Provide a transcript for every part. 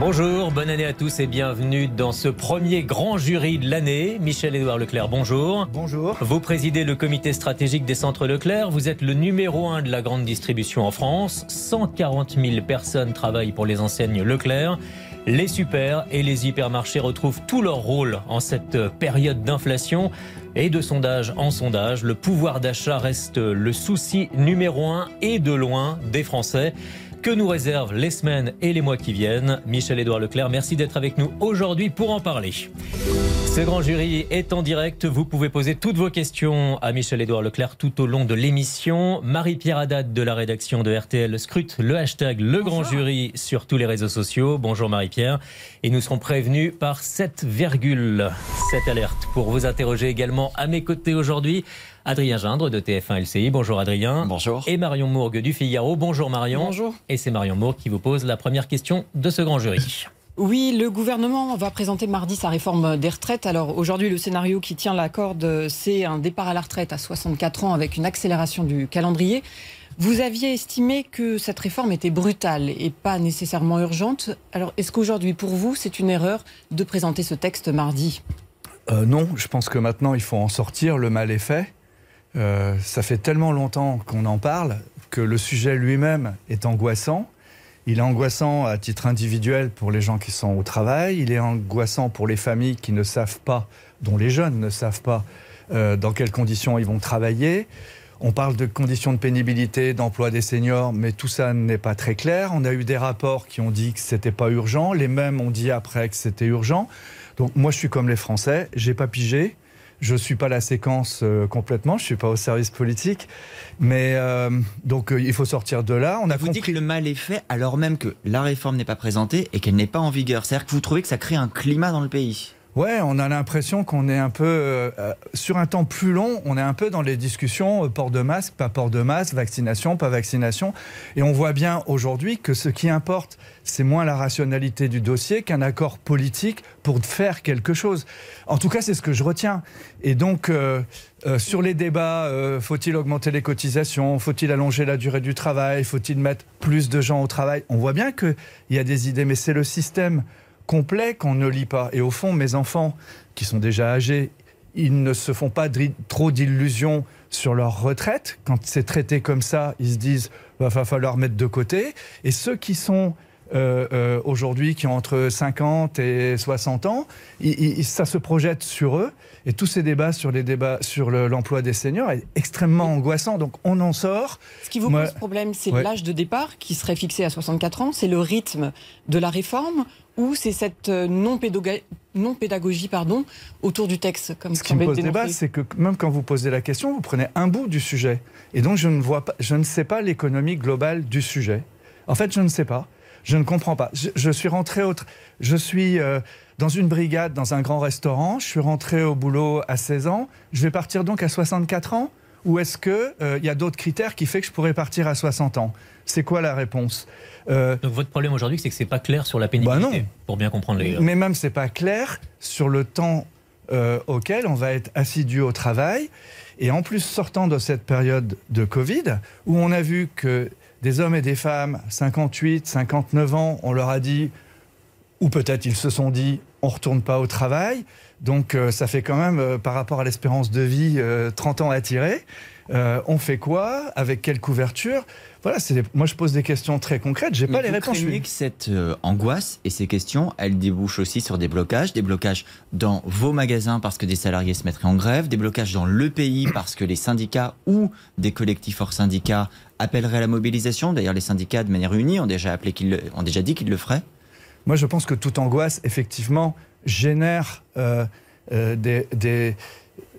Bonjour, bonne année à tous et bienvenue dans ce premier grand jury de l'année. Michel-Édouard Leclerc, bonjour. Bonjour. Vous présidez le comité stratégique des centres Leclerc. Vous êtes le numéro un de la grande distribution en France. 140 000 personnes travaillent pour les enseignes Leclerc. Les super et les hypermarchés retrouvent tout leur rôle en cette période d'inflation. Et de sondage en sondage, le pouvoir d'achat reste le souci numéro un et de loin des Français. Que nous réservent les semaines et les mois qui viennent Michel-Édouard Leclerc, merci d'être avec nous aujourd'hui pour en parler. Ce grand jury est en direct. Vous pouvez poser toutes vos questions à Michel-Édouard Leclerc tout au long de l'émission. Marie-Pierre Haddad de la rédaction de RTL scrute le hashtag Le Grand Jury sur tous les réseaux sociaux. Bonjour Marie-Pierre. Et nous serons prévenus par cette virgule, cette alerte, pour vous interroger également à mes côtés aujourd'hui. Adrien Gindre de TF1 LCI. Bonjour Adrien. Bonjour. Et Marion Mourgue du Figaro. Bonjour Marion. Bonjour. Et c'est Marion Mourgue qui vous pose la première question de ce grand jury. Oui, le gouvernement va présenter mardi sa réforme des retraites. Alors aujourd'hui, le scénario qui tient la corde, c'est un départ à la retraite à 64 ans avec une accélération du calendrier. Vous aviez estimé que cette réforme était brutale et pas nécessairement urgente. Alors est-ce qu'aujourd'hui, pour vous, c'est une erreur de présenter ce texte mardi? Euh, Non, je pense que maintenant, il faut en sortir. Le mal est fait. Euh, ça fait tellement longtemps qu'on en parle que le sujet lui-même est angoissant. Il est angoissant à titre individuel pour les gens qui sont au travail. Il est angoissant pour les familles qui ne savent pas, dont les jeunes ne savent pas euh, dans quelles conditions ils vont travailler. On parle de conditions de pénibilité, d'emploi des seniors, mais tout ça n'est pas très clair. On a eu des rapports qui ont dit que c'était pas urgent. Les mêmes ont dit après que c'était urgent. Donc moi, je suis comme les Français. J'ai pas pigé. Je ne suis pas la séquence euh, complètement, je ne suis pas au service politique. Mais euh, donc euh, il faut sortir de là. On a vous compris... dites que le mal est fait alors même que la réforme n'est pas présentée et qu'elle n'est pas en vigueur. C'est-à-dire que vous trouvez que ça crée un climat dans le pays Ouais, on a l'impression qu'on est un peu euh, sur un temps plus long. On est un peu dans les discussions euh, port de masque, pas port de masque, vaccination, pas vaccination. Et on voit bien aujourd'hui que ce qui importe, c'est moins la rationalité du dossier qu'un accord politique pour faire quelque chose. En tout cas, c'est ce que je retiens. Et donc. Euh, euh, sur les débats, euh, faut-il augmenter les cotisations Faut-il allonger la durée du travail Faut-il mettre plus de gens au travail? On voit bien qu'il y a des idées, mais c'est le système complet qu'on ne lit pas. Et au fond, mes enfants, qui sont déjà âgés, ils ne se font pas trop d'illusions sur leur retraite. Quand c'est traité comme ça, ils se disent va falloir mettre de côté. Et ceux qui sont euh, euh, aujourd'hui, qui ont entre 50 et 60 ans, ça se projette sur eux. Et tous ces débats sur les débats sur l'emploi le, des seniors est extrêmement angoissant. Donc on en sort. Ce qui vous Moi, pose problème, c'est ouais. l'âge de départ qui serait fixé à 64 ans, c'est le rythme de la réforme ou c'est cette euh, non-pédagogie non -pédagogie, pardon, autour du texte comme Ce qui me pose débat, c'est que même quand vous posez la question, vous prenez un bout du sujet. Et donc je ne, vois pas, je ne sais pas l'économie globale du sujet. En fait, je ne sais pas. Je ne comprends pas. Je, je suis rentré autre. Je suis euh, dans une brigade, dans un grand restaurant. Je suis rentré au boulot à 16 ans. Je vais partir donc à 64 ans Ou est-ce qu'il euh, y a d'autres critères qui fait que je pourrais partir à 60 ans? C'est quoi la réponse? Euh, Donc votre problème aujourd'hui, c'est que c'est pas clair sur la pénibilité, bah non. pour bien comprendre les. Mais même c'est pas clair sur le temps euh, auquel on va être assidu au travail. Et en plus, sortant de cette période de Covid, où on a vu que des hommes et des femmes, 58, 59 ans, on leur a dit, ou peut-être ils se sont dit, on retourne pas au travail. Donc euh, ça fait quand même, euh, par rapport à l'espérance de vie, euh, 30 ans à tirer. Euh, on fait quoi? Avec quelle couverture? Voilà, moi je pose des questions très concrètes, j'ai pas les réponses. Vous que cette angoisse et ces questions, elles débouchent aussi sur des blocages, des blocages dans vos magasins parce que des salariés se mettraient en grève, des blocages dans le pays parce que les syndicats ou des collectifs hors syndicats appelleraient à la mobilisation. D'ailleurs, les syndicats de manière unie ont déjà, appelé qu'ils ont déjà dit qu'ils le feraient. Moi, je pense que toute angoisse, effectivement, génère euh, euh, des, des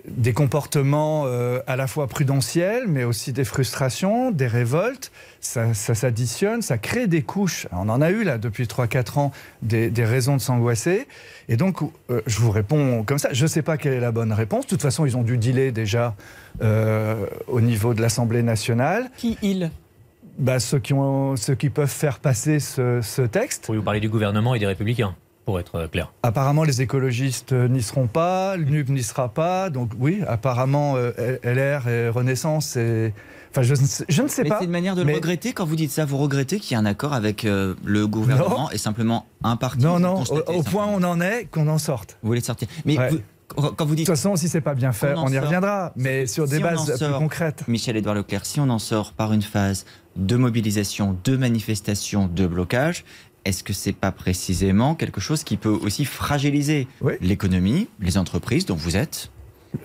des comportements euh, à la fois prudentiels, mais aussi des frustrations, des révoltes. Ça, ça s'additionne, ça crée des couches. On en a eu là depuis 3-4 ans des, des, raisons de s'angoisser. Et donc, euh, je vous réponds comme ça. Je ne sais pas quelle est la bonne réponse. De toute façon, ils ont dû dealer déjà euh, au niveau de l'Assemblée nationale. Qui ils? Bah, ceux, qui ont, ceux qui peuvent faire passer ce, ce texte. Oui, vous parlez du gouvernement et des républicains, pour être clair. Apparemment, les écologistes n'y seront pas, le NUP n'y sera pas. Donc oui, apparemment, euh, LR et Renaissance et... Enfin, je, ne sais- je ne sais Mais pas. c'est une manière de mais- le regretter quand vous dites ça. Vous regrettez qu'il y ait un accord avec euh, le gouvernement et simplement un parti. Non, non, au, point où on en est, qu'on en sorte. Vous voulez sortir. Mais Ouais. vous- quand vous De dites toute façon, si c'est pas bien fait, On y sort. reviendra. Mais sur des Si bases plus concrètes. Michel-Édouard Leclerc, si on en sort par une phase de mobilisation, de manifestation, de blocage, est-ce que c'est pas précisément quelque chose qui peut aussi fragiliser Oui. l'économie, les entreprises dont vous êtes,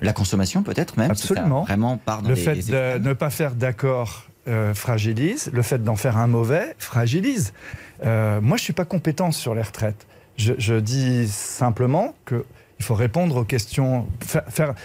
la consommation peut-être même, si Absolument. vraiment part dans Le les, fait les de ne pas faire d'accord euh, fragilise. Le fait d'en faire un mauvais fragilise. Euh, moi, je suis pas compétent sur les retraites. Je, je dis simplement qu'il faut répondre aux questions, faire, faire-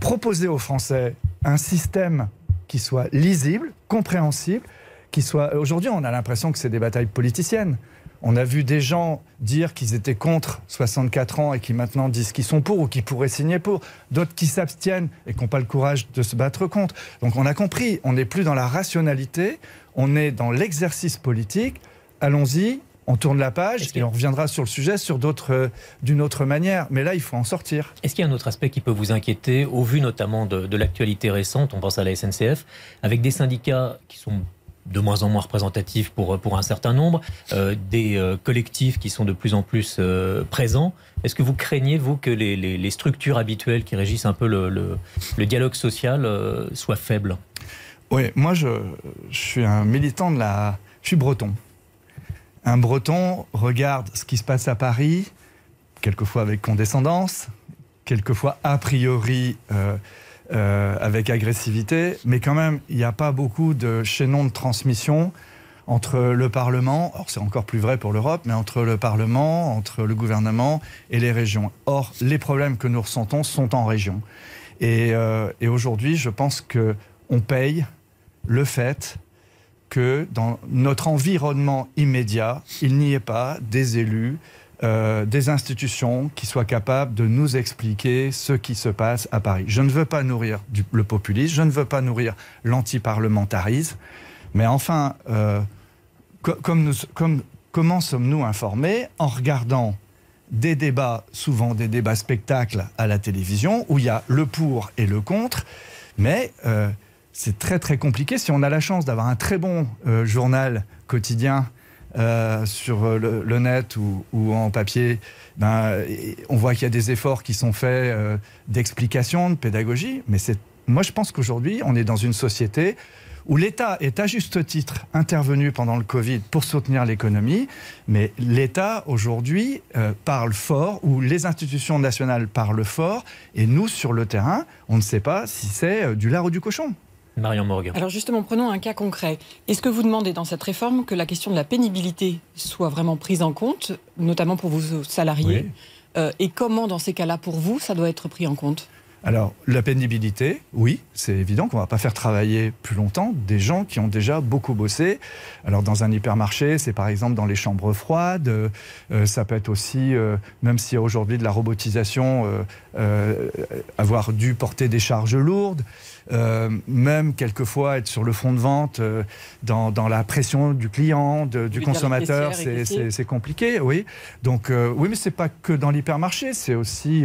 proposer aux Français un système qui soit lisible, compréhensible, qui soit. Aujourd'hui, on a l'impression que c'est des batailles politiciennes. On a vu des gens dire qu'ils étaient contre 64 ans et qui maintenant disent qu'ils sont pour ou qui pourraient signer pour. D'autres qui s'abstiennent et qui n'ont pas le courage de se battre contre. Donc on a compris, on n'est plus dans la rationalité, on est dans l'exercice politique. Allons-y, on tourne la page et on reviendra sur le sujet sur d'autres, euh, d'une autre manière. Mais là, il faut en sortir. Est-ce qu'il y a un autre aspect qui peut vous inquiéter, au vu notamment de, de l'actualité récente, on pense à la SNCF, avec des syndicats qui sont de moins en moins représentatifs pour, pour un certain nombre, euh, des euh, collectifs qui sont de plus en plus euh, présents. Est-ce que vous craignez, vous, que les, les- structures habituelles qui régissent un peu le, le- le dialogue social euh, soient faibles? Oui, moi, je, je suis un militant de la. Je suis breton. Un breton regarde ce qui se passe à Paris, quelquefois avec condescendance, quelquefois a priori euh, avec agressivité, mais quand même, il n'y a pas beaucoup de chaînons de transmission entre le Parlement, or c'est encore plus vrai pour l'Europe, mais entre le Parlement, entre le gouvernement et les régions. Or, les problèmes que nous ressentons sont en région. Et, euh, et aujourd'hui, je pense que on paye le fait que dans notre environnement immédiat, il n'y ait pas des élus, euh, des institutions qui soient capables de nous expliquer ce qui se passe à Paris. Je ne veux pas nourrir le populisme, je ne veux pas nourrir l'antiparlementarisme, mais enfin, euh, comment sommes-nous informés En regardant des débats, souvent des débats spectacles à la télévision, où il y a le pour et le contre, mais euh, c'est très très compliqué. Si on a la chance d'avoir un très bon journal quotidien euh, sur le, net ou, en papier, ben, on voit qu'il y a des efforts qui sont faits euh, d'explication, de pédagogie, mais c'est moi je pense qu'aujourd'hui on est dans une société où l'État est à juste titre intervenu pendant le Covid pour soutenir l'économie, mais l'État aujourd'hui euh, parle fort, ou les institutions nationales parlent fort, et nous sur le terrain, on ne sait pas si c'est du lard ou du cochon. Marion Morgan. Alors justement, prenons un cas concret. Est-ce que vous demandez dans cette réforme que la question de la pénibilité soit vraiment prise en compte, notamment pour vos salariés Euh, Et comment, dans ces cas-là, pour vous, ça doit être pris en compte? Alors, la pénibilité, oui, c'est évident qu'on ne va pas faire travailler plus longtemps des gens qui ont déjà beaucoup bossé. Alors, dans un hypermarché, c'est par exemple dans les chambres froides. euh, euh, ça peut être aussi, euh, même s'il y a aujourd'hui de la robotisation, euh, avoir dû porter des charges lourdes. Même quelquefois être sur le front de vente dans, dans la pression du client, de- du consommateur, c'est- compliqué, oui. Donc oui, mais c'est pas que dans l'hypermarché, c'est aussi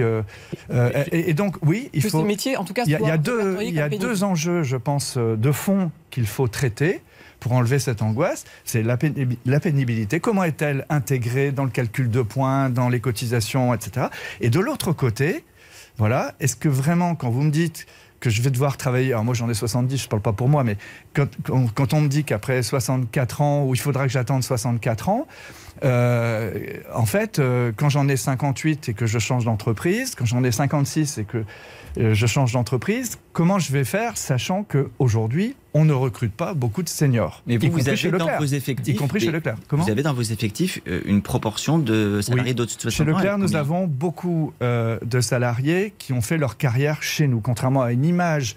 et, et donc oui, il Que faut. ces métiers, en tout cas, Il y a, y a deux, y a deux enjeux, je pense, euh, de fond qu'il faut traiter pour enlever cette angoisse. C'est la, pénibi- la pénibilité. Comment est-elle intégrée dans le calcul de points, dans les cotisations, etc. Et de l'autre côté, voilà, est-ce que vraiment, quand vous me dites que je vais devoir travailler, alors moi j'en ai 70, je ne parle pas pour moi, mais quand, quand- quand on me dit qu'après 64 ans, ou il faudra que j'attende 64 ans, euh, en fait, euh, quand j'en ai 58 et que je change d'entreprise, quand j'en ai 56 et que euh, je change d'entreprise, comment je vais faire, sachant qu'aujourd'hui, on ne recrute pas beaucoup de seniors Mais y vous, avez dans Leclerc. vos effectifs, Y compris chez Leclerc. Comment vous avez dans vos effectifs une proportion de salariés Oui. d'autres de 60 Chez Leclerc, nous avons beaucoup euh, de salariés qui ont fait leur carrière chez nous. Contrairement à une image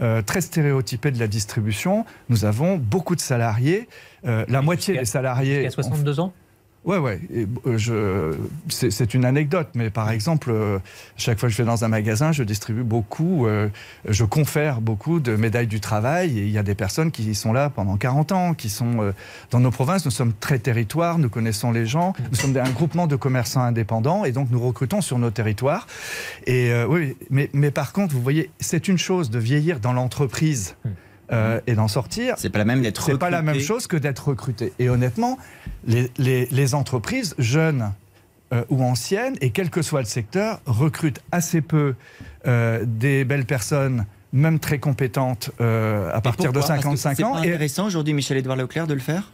euh, très stéréotypée de la distribution, nous avons beaucoup de salariés. Euh, la moitié jusqu'à- des salariés. Il y a 62 ans Ouais, ouais. Et, euh, je, c'est, une anecdote, mais par exemple, euh, chaque fois que je vais dans un magasin, je distribue beaucoup, euh, je confère beaucoup de médailles du travail. Et il y a des personnes qui sont là pendant 40 ans, qui sont dans nos provinces. Nous sommes très territoires, nous connaissons les gens. Nous sommes un groupement de commerçants indépendants et donc nous recrutons sur nos territoires. Et oui, mais, mais par contre, vous voyez, c'est une chose de vieillir dans l'entreprise. Euh, et d'en sortir. C'est pas la même d'être C'est pas la même chose que d'être recruté. Et honnêtement, les, les- les entreprises, jeunes euh, ou anciennes, et quel que soit le secteur, recrutent assez peu euh, des belles personnes, même très compétentes, euh, à Et partir de pourquoi? Parce que 55 C'est ans. Et intéressant aujourd'hui, Michel-Édouard Leclerc, de le faire?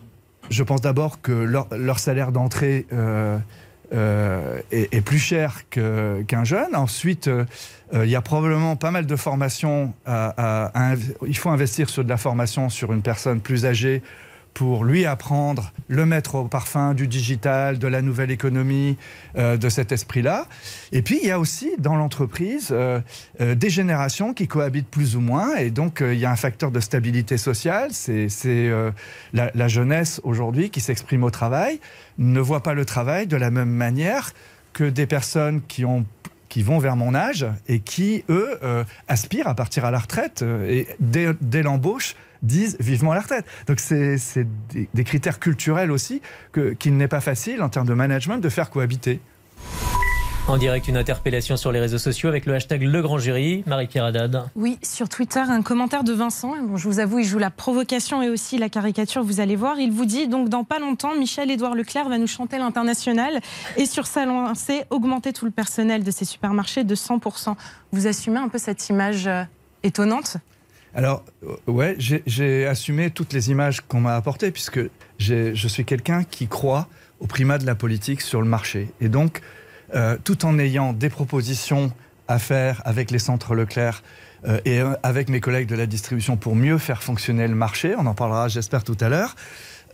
Je pense d'abord que leur, leur salaire d'entrée euh, est, plus cher qu'un jeune. Ensuite, euh, euh, il y a probablement pas mal de formations. il faut investir sur de la formation sur une personne plus âgée pour lui apprendre, le mettre au parfum du digital, de la nouvelle économie, euh, de cet esprit-là. Et puis, il y a aussi dans l'entreprise euh, euh, des générations qui cohabitent plus ou moins. Et donc, il y a un facteur de stabilité sociale. C'est la, jeunesse aujourd'hui qui s'exprime au travail ne voit pas le travail de la même manière que des personnes qui ont qui vont vers mon âge et qui, eux, aspirent à partir à la retraite et dès l'embauche disent vivement la retraite. Donc c'est des, des critères culturels aussi que- qu'il n'est pas facile en termes de management de faire cohabiter. En direct, une interpellation sur les réseaux sociaux avec le hashtag Le Grand Jury. Marie-Pierre Haddad. Oui, sur Twitter, un commentaire de Vincent. Bon, je vous avoue, il joue la provocation et aussi la caricature, vous allez voir. Il vous dit donc dans pas longtemps, Michel-Édouard Leclerc va nous chanter l'international et sur sa lancée, augmenter tout le personnel de ses supermarchés de 100%. Vous assumez un peu cette image euh, étonnante? Alors, ouais, j'ai- assumé toutes les images qu'on m'a apportées, puisque je suis quelqu'un qui croit au primat de la politique sur le marché. Et donc, euh, tout en ayant des propositions à faire avec les centres Leclerc euh, et euh, avec mes collègues de la distribution pour mieux faire fonctionner le marché, on en parlera j'espère tout à l'heure,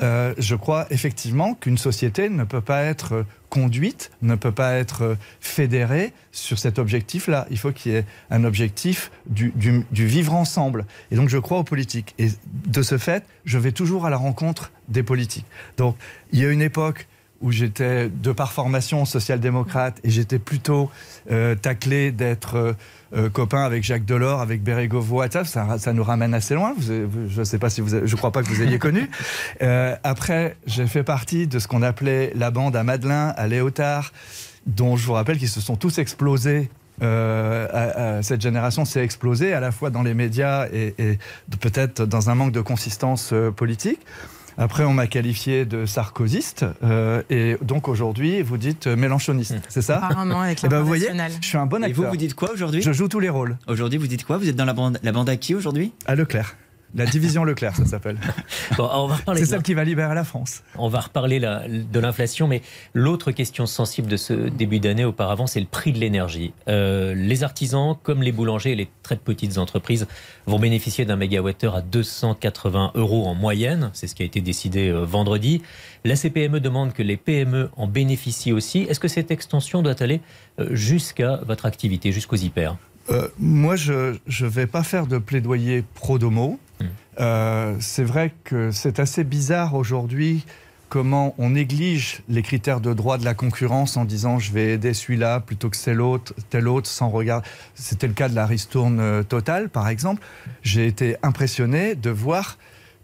euh, je crois effectivement qu'une société ne peut pas être euh, conduite, ne peut pas être euh, fédérée sur cet objectif-là. Il faut qu'il y ait un objectif du, vivre ensemble. Et donc je crois aux politiques. Et de ce fait, je vais toujours à la rencontre des politiques. Donc il y a une époque où j'étais de par formation social-démocrate et j'étais plutôt euh, taclé d'être euh, euh, copain avec Jacques Delors, avec Bérégovoy, ça, ça, nous ramène assez loin. Vous je ne sais pas si vous, avez- je crois pas que vous ayez connu. Euh, après, j'ai fait partie de ce qu'on appelait la bande à Madelin, à Léotard, dont je vous rappelle qu'ils se sont tous explosés. Euh, à- à- cette génération s'est explosée à la fois dans les médias et, peut-être dans un manque de consistance euh, politique. Après, on m'a qualifié de sarkozyste, euh, et donc aujourd'hui, vous dites euh, mélanchoniste, c'est ça? Apparemment avec Eh ben, vous voyez, je suis un bon Et vous, acteur. vous dites quoi aujourd'hui? Je joue tous les rôles. Aujourd'hui, vous dites quoi? Vous êtes dans la bande, la bande à qui aujourd'hui? À Leclerc. La division Leclerc, ça s'appelle. Bon, C'est celle qui va libérer la France. On va reparler la- de l'inflation, mais l'autre question sensible de ce début d'année auparavant, c'est le prix de l'énergie. Euh, les artisans, comme les boulangers et les très petites entreprises, vont bénéficier d'un mégawattheure à 280 euros en moyenne. C'est ce qui a été décidé euh, vendredi. La CPME demande que les PME en bénéficient aussi. Est-ce que cette extension doit aller euh, jusqu'à votre activité, jusqu'aux hyper? Euh, moi, je ne vais pas faire de plaidoyer pro-domo. Mm. Euh, c'est vrai que c'est assez bizarre aujourd'hui comment on néglige les critères de droit de la concurrence en disant je vais aider celui-là plutôt que tel autre, tel autre sans regard. C'était le cas de la ristourne euh, totale, par exemple. J'ai été impressionné de voir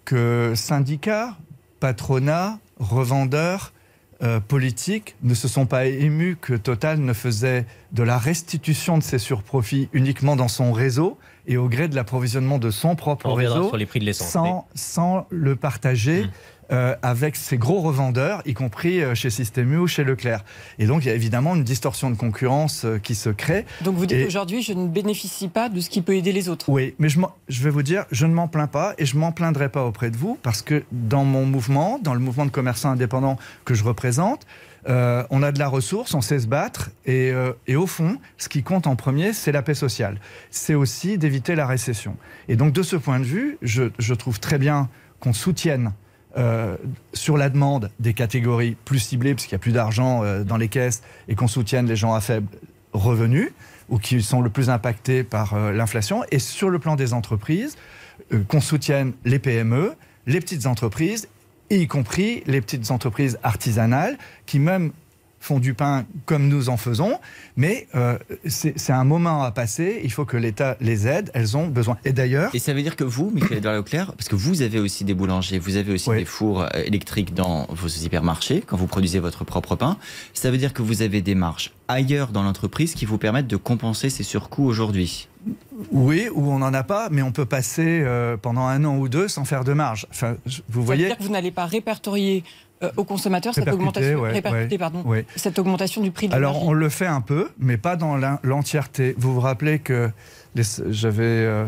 que syndicats, patronats, revendeurs, euh, politiques ne se sont pas émus que Total ne faisait de la restitution de ses surprofits uniquement dans son réseau et au gré de l'approvisionnement de son propre On réseau sur les prix de sans, sans le partager Mm. Euh, avec ses gros revendeurs, y compris euh, chez Système U ou chez Leclerc. Et donc il y a évidemment une distorsion de concurrence euh, qui se crée. Donc vous dites Et- aujourd'hui, je ne bénéficie pas de ce qui peut aider les autres. Oui, mais je, vais vous dire, je ne m'en plains pas et je m'en plaindrai pas auprès de vous parce que dans mon mouvement, dans le mouvement de commerçants indépendants que je représente, euh, on a de la ressource, on sait se battre et, euh, et au fond, ce qui compte en premier, c'est la paix sociale. C'est aussi d'éviter la récession. Et donc de ce point de vue, je, je trouve très bien qu'on soutienne euh, sur la demande des catégories plus ciblées, puisqu'il n'y a plus d'argent euh, dans les caisses, et qu'on soutienne les gens à faible revenu ou qui sont le plus impactés par euh, l'inflation, et sur le plan des entreprises, qu'on soutienne les PME, les petites entreprises y compris les petites entreprises artisanales qui même font du pain comme nous en faisons, mais euh, c'est un moment à passer, il faut que l'État les aide, elles ont besoin. Et d'ailleurs... Et ça veut dire que vous, Michael-Edouard Leclerc, parce que vous avez aussi des boulangers, vous avez aussi des fours euh, électriques dans vos hypermarchés, quand vous produisez votre propre pain, ça veut dire que vous avez des marges ailleurs dans l'entreprise qui vous permettent de compenser ces surcoûts aujourd'hui. Oui, ou on n'en a pas, mais on peut passer euh, pendant un an ou deux sans faire de marge. Enfin, vous voyez. Ça veut dire que vous n'allez pas répertorier euh, aux consommateurs cette augmentation, pardon, cette augmentation du prix de Alors on le fait un peu, mais pas dans l'entièreté. Vous vous rappelez que j'avais euh,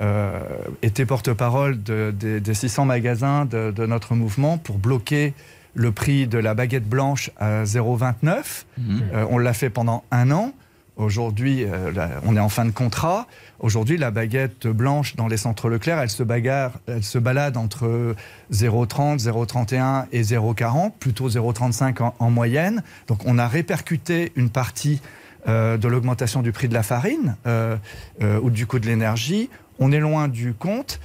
euh, été porte-parole des 600 magasins de, notre mouvement pour bloquer le prix de la baguette blanche à 0,29. Mmh. on l'a fait pendant un an. Aujourd'hui, euh, on est en fin de contrat. Aujourd'hui, la baguette blanche dans les centres Leclerc, elle se bagarre, elle se balade entre 0,30, 0,31 et 0,40, plutôt 0,35 en, moyenne. Donc, on a répercuté une partie euh, de l'augmentation du prix de la farine euh, ou du coût de l'énergie. On est loin du compte.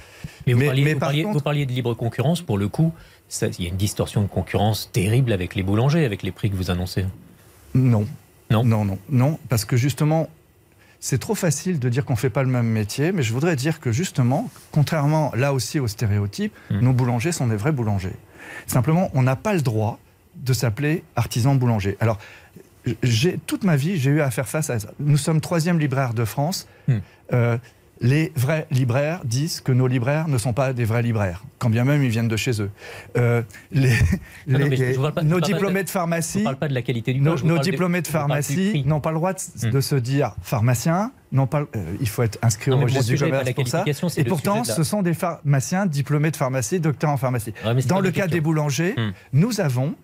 Mais, vous, parliez, de libre concurrence. Pour le coup, il y a une distorsion de concurrence terrible avec les boulangers, avec les prix que vous annoncez. Non, non. Non, non, non, parce que justement, c'est trop facile de dire qu'on ne fait pas le même métier, mais je voudrais dire que justement, contrairement là aussi aux stéréotypes, hmm. nos boulangers sont des vrais boulangers. Simplement, on n'a pas le droit de s'appeler artisan boulanger. Alors, j'ai toute ma vie, j'ai eu à faire face à ça. Nous sommes troisième libraire de France. Hmm. Euh, les vrais libraires disent que nos libraires ne sont pas des vrais libraires, quand bien même ils viennent de chez eux. Euh, les, nos diplômés de, pharmacie, parle pas de la qualité du nos, diplômés de pharmacie n'ont pas le droit de, hmm. se dire pharmacien. Non pas, euh, il faut être inscrit au registre du commerce pour ça. Et pourtant, ce sont des pharmaciens diplômés de pharmacie, docteurs en pharmacie. Dans le cas des boulangers, hmm. nous avons,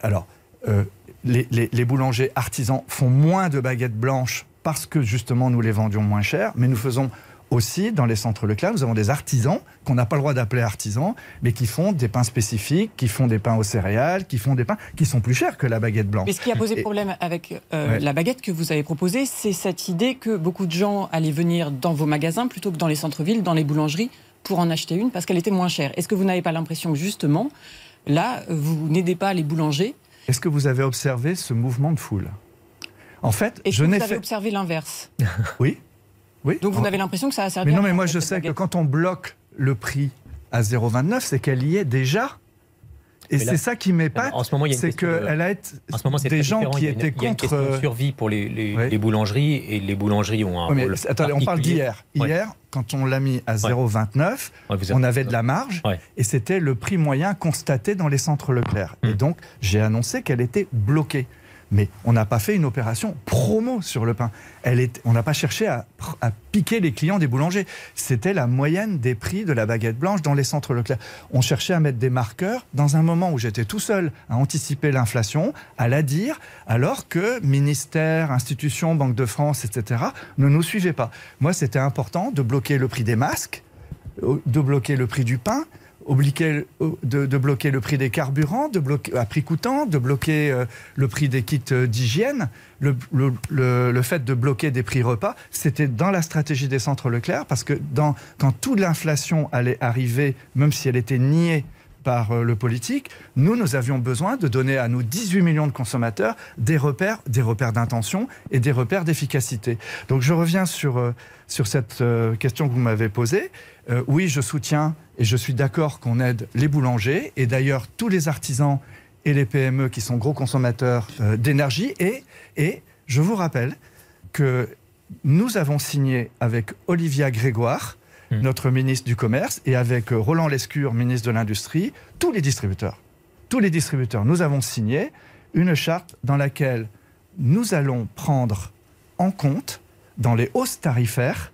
alors, euh, les, les boulangers artisans font moins de baguettes blanches parce que justement nous les vendions moins cher, mais nous faisons aussi, dans les centres Leclerc, nous avons des artisans qu'on n'a pas le droit d'appeler artisans, mais qui font des pains spécifiques, qui font des pains aux céréales, qui font des pains qui sont plus chers que la baguette blanche. Mais ce qui a posé problème avec euh, la baguette que vous avez proposée, c'est cette idée que beaucoup de gens allaient venir dans vos magasins plutôt que dans les centres-villes, dans les boulangeries, pour en acheter une parce qu'elle était moins chère. Est-ce que vous n'avez pas l'impression que justement, là, vous n'aidez pas les boulangers? Est-ce que vous avez observé ce mouvement de foule? En fait, je n'ai fait... observé l'inverse? oui, donc vous avez l'impression que ça a servi Mais non, mais moi je sais que quand on bloque le prix à 0,29, c'est qu'elle y est déjà. Et c'est ça qui m'épate, c'est qu'elle a été en ce moment, des gens qui étaient contre. Il y a une question de survie pour les, les, boulangeries et les boulangeries ont un rôle Attendez, on parle d'hier. Hier, quand on l'a mis à 0,29, on avait de la marge et c'était le prix moyen constaté dans les centres Leclerc. Et hmm. donc, j'ai annoncé qu'elle était bloquée. Mais on n'a pas fait une opération promo sur le pain. Elle est, on n'a pas cherché à, piquer les clients des boulangers. C'était la moyenne des prix de la baguette blanche dans les centres Leclerc. On cherchait à mettre des marqueurs dans un moment où j'étais tout seul à anticiper l'inflation, à la dire, alors que ministère, institutions, Banque de France, etc., ne nous suivaient pas. Moi, c'était important de bloquer le prix des masques, de bloquer le prix du pain, obliger de, bloquer le prix des carburants, de bloquer, à prix coûtant, de bloquer euh, le prix des kits euh, d'hygiène, le, le, fait de bloquer des prix repas, c'était dans la stratégie des centres Leclerc, parce que dans, quand toute l'inflation allait arriver, même si elle était niée par euh, le politique, nous, nous avions besoin de donner à nos 18 millions de consommateurs des repères, des repères d'intention et des repères d'efficacité. Donc je reviens sur, sur cette question que vous m'avez posée. oui, je soutiens et je suis d'accord qu'on aide les boulangers et d'ailleurs tous les artisans et les PME qui sont gros consommateurs euh, d'énergie. Et, et je vous rappelle que nous avons signé avec Olivia Grégoire, hmm. notre ministre du Commerce, et avec euh, Roland Lescure, ministre de l'Industrie, tous les distributeurs. Tous les distributeurs, nous avons signé une charte dans laquelle nous allons prendre en compte dans les hausses tarifaires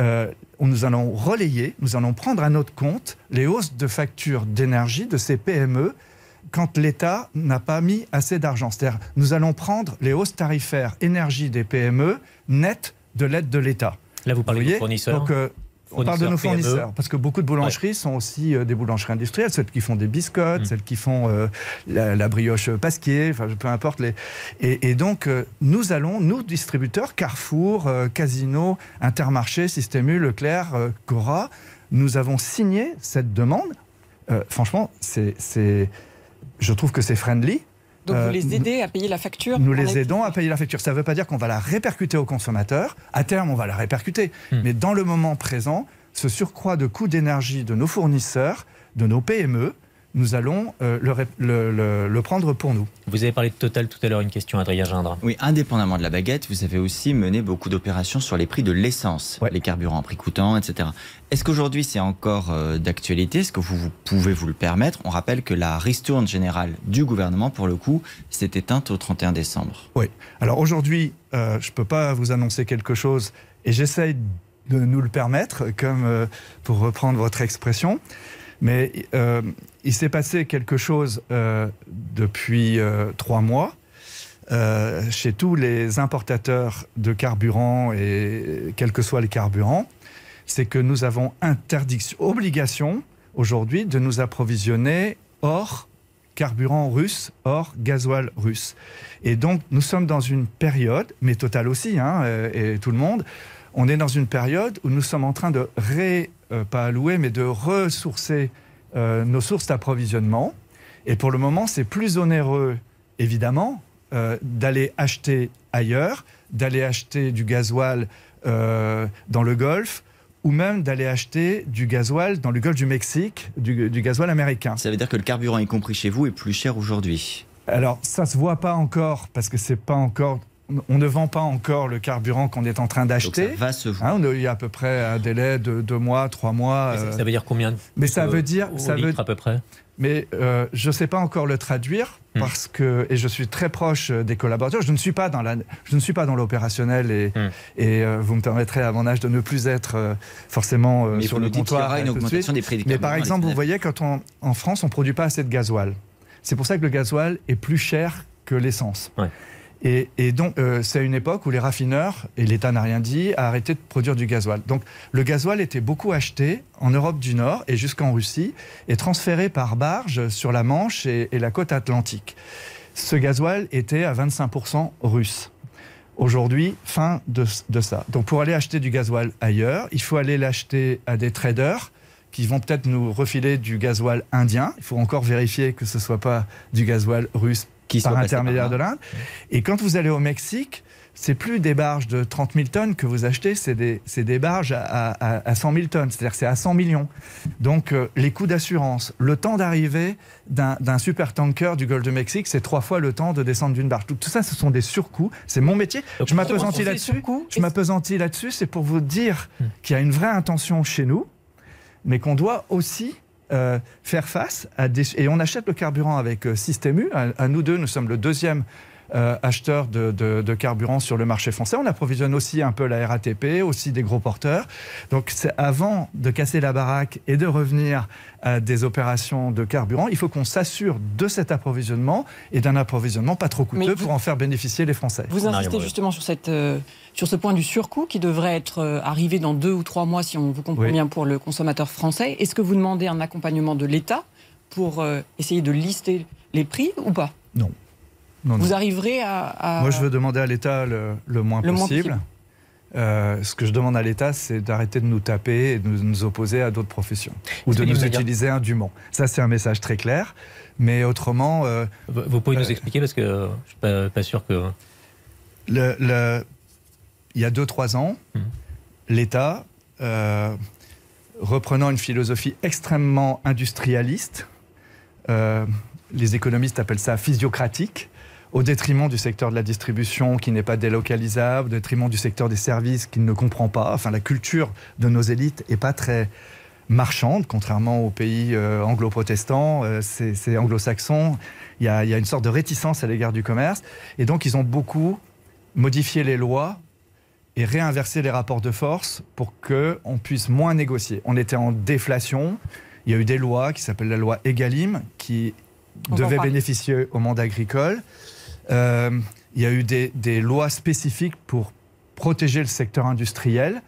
euh, nous allons relayer, nous allons prendre à notre compte les hausses de factures d'énergie de ces PME quand l'État n'a pas mis assez d'argent. C'est-à-dire, nous allons prendre les hausses tarifaires énergie des PME nettes de l'aide de l'État. Là, vous parlez de fournisseurs. Euh, on parle de nos fournisseurs, parce que beaucoup de boulangeries sont aussi euh, des boulangeries industrielles, celles qui font des biscottes, mm. celles qui font euh, la, brioche pasquier, enfin peu importe. Les... Et, donc, euh, nous allons, nous distributeurs, Carrefour, Casino, Intermarché, Système U, Leclerc, Cora, nous avons signé cette demande euh, franchement, c'est, c'est, je trouve que c'est friendly. Donc vous Euh, les aidez à payer la facture Nous les aidons à payer la facture. Ça ne veut pas dire qu'on va la répercuter au consommateur. À terme, on va la répercuter. Hmm. Mais dans le moment présent, ce surcroît de coûts d'énergie de nos fournisseurs, de nos PME, nous allons euh, le, ré- le- le- le prendre pour nous. Vous avez parlé de Total tout à l'heure, une question, Adrien Gindre. Oui, indépendamment de la baguette, vous avez aussi mené beaucoup d'opérations sur les prix de l'essence, Ouais. les carburants, prix coûtants, etc. Est-ce qu'aujourd'hui c'est encore euh, d'actualité? Est-ce que vous, vous pouvez vous le permettre? On rappelle que la ristourne générale du gouvernement, pour le coup, s'est éteinte au 31 décembre. Oui. Alors aujourd'hui, euh, je ne peux pas vous annoncer quelque chose et j'essaye de nous le permettre, comme euh, pour reprendre votre expression. Mais euh, il s'est passé quelque chose euh, depuis euh, trois mois euh, chez tous les importateurs de carburant et quels que soient les carburants. C'est que nous avons interdiction, obligation aujourd'hui de nous approvisionner hors carburant russe, hors gasoil russe. Et donc, nous sommes dans une période, mais Total aussi, hein, et tout le monde, on est dans une période où nous sommes en train de ré, pas allouer, mais de ressourcer euh, nos sources d'approvisionnement. Et pour le moment, c'est plus onéreux, évidemment, euh, d'aller acheter ailleurs, d'aller acheter du gasoil euh, dans le Golfe, ou même d'aller acheter du gasoil dans le Golfe du Mexique, du, du gasoil américain. Ça veut dire que le carburant, y compris chez vous, est plus cher aujourd'hui. Alors, ça se voit pas encore parce que c'est pas encore. On ne vend pas encore le carburant qu'on est en train d'acheter. va se voir. Hein, on a- il y a à peu près un délai de deux mois, trois mois. Mais ça- euh, Ça veut dire combien de mais ça veut dire, ça veut, à peu prez mais euh, je ne sais pas encore le traduire Hmm. parce que et je suis très proche des collaborateurs. Je ne suis pas dans la, je ne suis pas dans l'opérationnel et, Hmm. et euh, vous me permettrez à mon âge de ne plus être euh, forcément euh, Mais sur le comptoir. aura une de augmentation des prix des Mais par exemple, vous voyez, quand on, en France, on produit pas assez de gasoil. C'est pour ça que le gasoil est plus cher que l'essence. Ouais. Et, donc, euh, c'est une époque où les raffineurs, et l'État n'a rien dit, a arrêté de produire du gasoil. Donc, le gasoil était beaucoup acheté en Europe du Nord et jusqu'en Russie et transféré par barge sur la Manche et, la côte atlantique. Ce gasoil était à 25% russe. Aujourd'hui, fin de, de ça. Donc, pour aller acheter du gasoil ailleurs, il faut aller l'acheter à des traders qui vont peut-être nous refiler du gasoil indien. Il faut encore vérifier que ce ne soit pas du gasoil russe Qui par intermédiaire par de l'Inde. Et quand vous allez au Mexique, c'est plus des barges de 30 000 tonnes que vous achetez, c'est des, des barges à, à, à 100 000 tonnes, c'est-à-dire c'est à 100 millions. Donc euh, les coûts d'assurance, le temps d'arrivée d'un super tanker du Golfe de Mexique, c'est trois fois le temps de descendre d'une barge. Tout, tout ça, ce sont des surcoûts. C'est mon métier. Donc, Je m'appesantis Ces là-dessus. Je m'appesantis là-dessus, c'est pour vous dire Hmm. qu'il y a une vraie intention chez nous, mais qu'on doit aussi euh, faire face à des... Et on achète le carburant avec euh, Système U. À, à nous deux, nous sommes le deuxième euh, acheteur de, de- de carburant sur le marché français. On approvisionne aussi un peu la RATP, aussi des gros porteurs. Donc c'est avant de casser la baraque et de revenir à des opérations de carburant, il faut qu'on s'assure de cet approvisionnement et d'un approvisionnement pas trop coûteux vous- pour en faire bénéficier les Français. Vous insistez justement sur, cette, euh, sur ce point du surcoût qui devrait être euh, arrivé dans deux ou trois mois, si on vous comprend Oui. bien, pour le consommateur français. Est-ce que vous demandez un accompagnement de l'État pour euh, essayer de lister les prix ou pas? Non, non. Vous arriverez à. à- Moi, je veux demander à l'État le, le moins Le moins possible. Euh, ce que je demande à l'État, c'est d'arrêter de nous taper et de nous, nous opposer à d'autres professions. Ou de nous utiliser indûment. Ça, c'est un message très clair. Mais autrement, euh, Vous vous pouvez nous Euh, expliquer parce que je ne suis pas, pas sûr que. le- le- il y a 2-3 ans, Mhm. l'État, euh, reprenant une philosophie extrêmement industrialiste, euh, les économistes appellent ça physiocratique, au détriment du secteur de la distribution qui n'est pas délocalisable, au détriment du secteur des services qui ne comprend pas. Enfin, la culture de nos élites n'est pas très marchande, contrairement aux pays euh, anglo-protestants, euh, c'est anglo-saxon. Il y, a, il y a une sorte de réticence à l'égard du commerce. Et donc, ils ont beaucoup modifié les lois et réinversé les rapports de force pour qu'on puisse moins négocier. On était en déflation. Il y a eu des lois qui s'appellent la loi Egalim qui On parler. bénéficier au monde agricole. Euh, il y a eu des, lois spécifiques pour protéger le secteur industriel.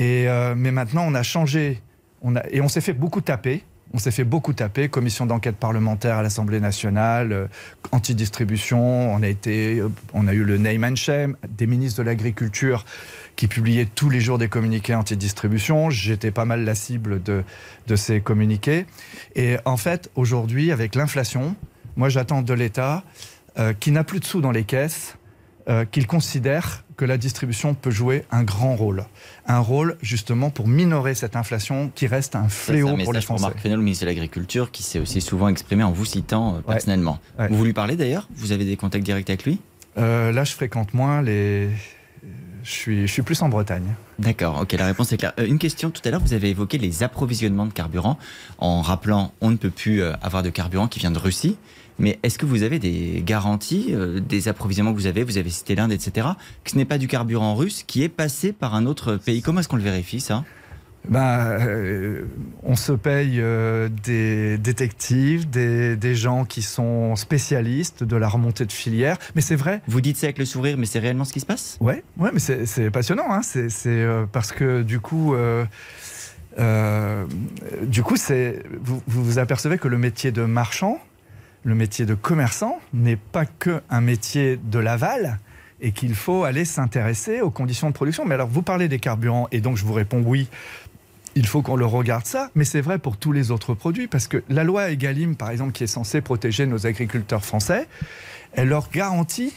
Euh, mais maintenant, on a changé. Et on s'est fait beaucoup taper. On s'est fait beaucoup taper, commission d'enquête parlementaire à l'Assemblée nationale, euh, antidistribution, on a, eu le name and shame, des ministres de l'Agriculture qui publiaient tous les jours des communiqués antidistribution. J'étais pas mal la cible de ces communiqués. Et en fait, aujourd'hui, avec l'inflation, moi j'attends de l'État euh, qui n'a plus de sous dans les caisses, euh, qu'il considère que la distribution peut jouer un grand rôle. Un rôle justement pour minorer cette inflation qui reste un fléau un pour les pour Français. Marc Fesneau, le ministre de l'Agriculture, qui s'est aussi souvent exprimé en vous citant euh, personnellement. Ouais. Vous lui parlez d'ailleurs? Vous avez des contacts directs avec lui? Là, je fréquente moins les. Je suis, je suis plus en Bretagne. D'accord, ok, la réponse est claire. Euh, une question, tout à l'heure, vous avez évoqué les approvisionnements de carburant en rappelant on ne peut plus avoir de carburant qui vient de Russie. Mais est-ce que vous avez des garanties euh, des approvisionnements que vous avez Vous avez cité l'Inde, etc. Que ce n'est pas du carburant russe qui est passé par un autre pays? Comment est-ce qu'on le vérifie, ça? Ben, euh, on se paye euh, des détectives, des, des gens qui sont spécialistes de la remontée de filière. Mais c'est vrai, Vous dites ça avec le sourire, mais c'est réellement ce qui se passe? Ouais, ouais, mais c'est passionnant. Hein. C'est euh, parce que du coup, du coup, vous vous apercevez que le métier de marchand, le métier de commerçant, n'est pas que un métier de l'aval et qu'il faut aller s'intéresser aux conditions de production. Mais alors, vous parlez des carburants et donc je vous réponds oui. Il faut qu'on le regarde ça, mais c'est vrai pour tous les autres produits, parce que la loi Egalim, par exemple, qui est censée protéger nos agriculteurs français, elle leur garantit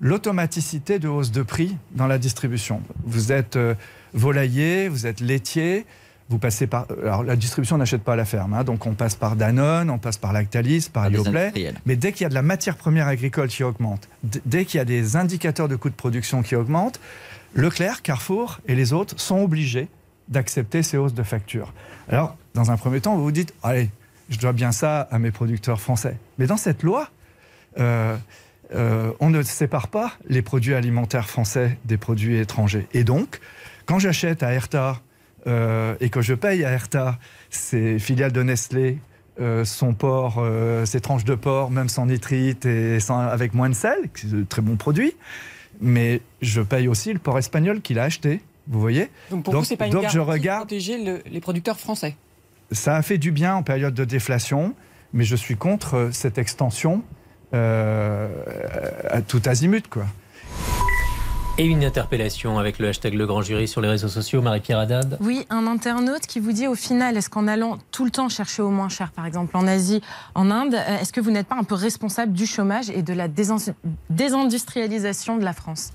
l'automaticité de hausse de prix dans la distribution. Vous êtes euh, volailler, vous êtes laitier, vous passez par... Alors la distribution n'achète pas à la ferme, hein, donc on passe par Danone, on passe par Lactalis, par Yoplait. Mais dès qu'il y a de la matière première agricole qui augmente, dès qu'il y a des indicateurs de coûts de production qui augmentent, Leclerc, Carrefour et les autres sont obligés d'accepter ces hausses de factures. Alors, dans un premier temps, vous vous dites, allez, je dois bien ça à mes producteurs français. Mais dans cette loi, euh, euh, on ne sépare pas les produits alimentaires français des produits étrangers. Et donc, quand j'achète à Herta euh, et que je paye à Herta ses filiales de Nestlé, euh, son porc, euh, ses tranches de porc, même sans nitrite et sans, avec moins de sel, qui est de très bon produit, mais je paye aussi le porc espagnol qu'il a acheté. Vous voyez Donc pour Donc- vous, c'est pas une donc je regarde- protéger le- les producteurs français. ça a fait du bien en période de déflation, mais je suis contre euh, cette extension euh, à tout azimut. Quoi. Et une interpellation avec le hashtag Le Grand Jury sur les réseaux sociaux, Marie-Pierre Haddad. Oui, un internaute qui vous dit au final, est-ce qu'en allant tout le temps chercher au moins cher, par exemple en Asie, en Inde, euh, est-ce que vous n'êtes pas un peu responsable du chômage et de la désin- désindustrialisation de la France?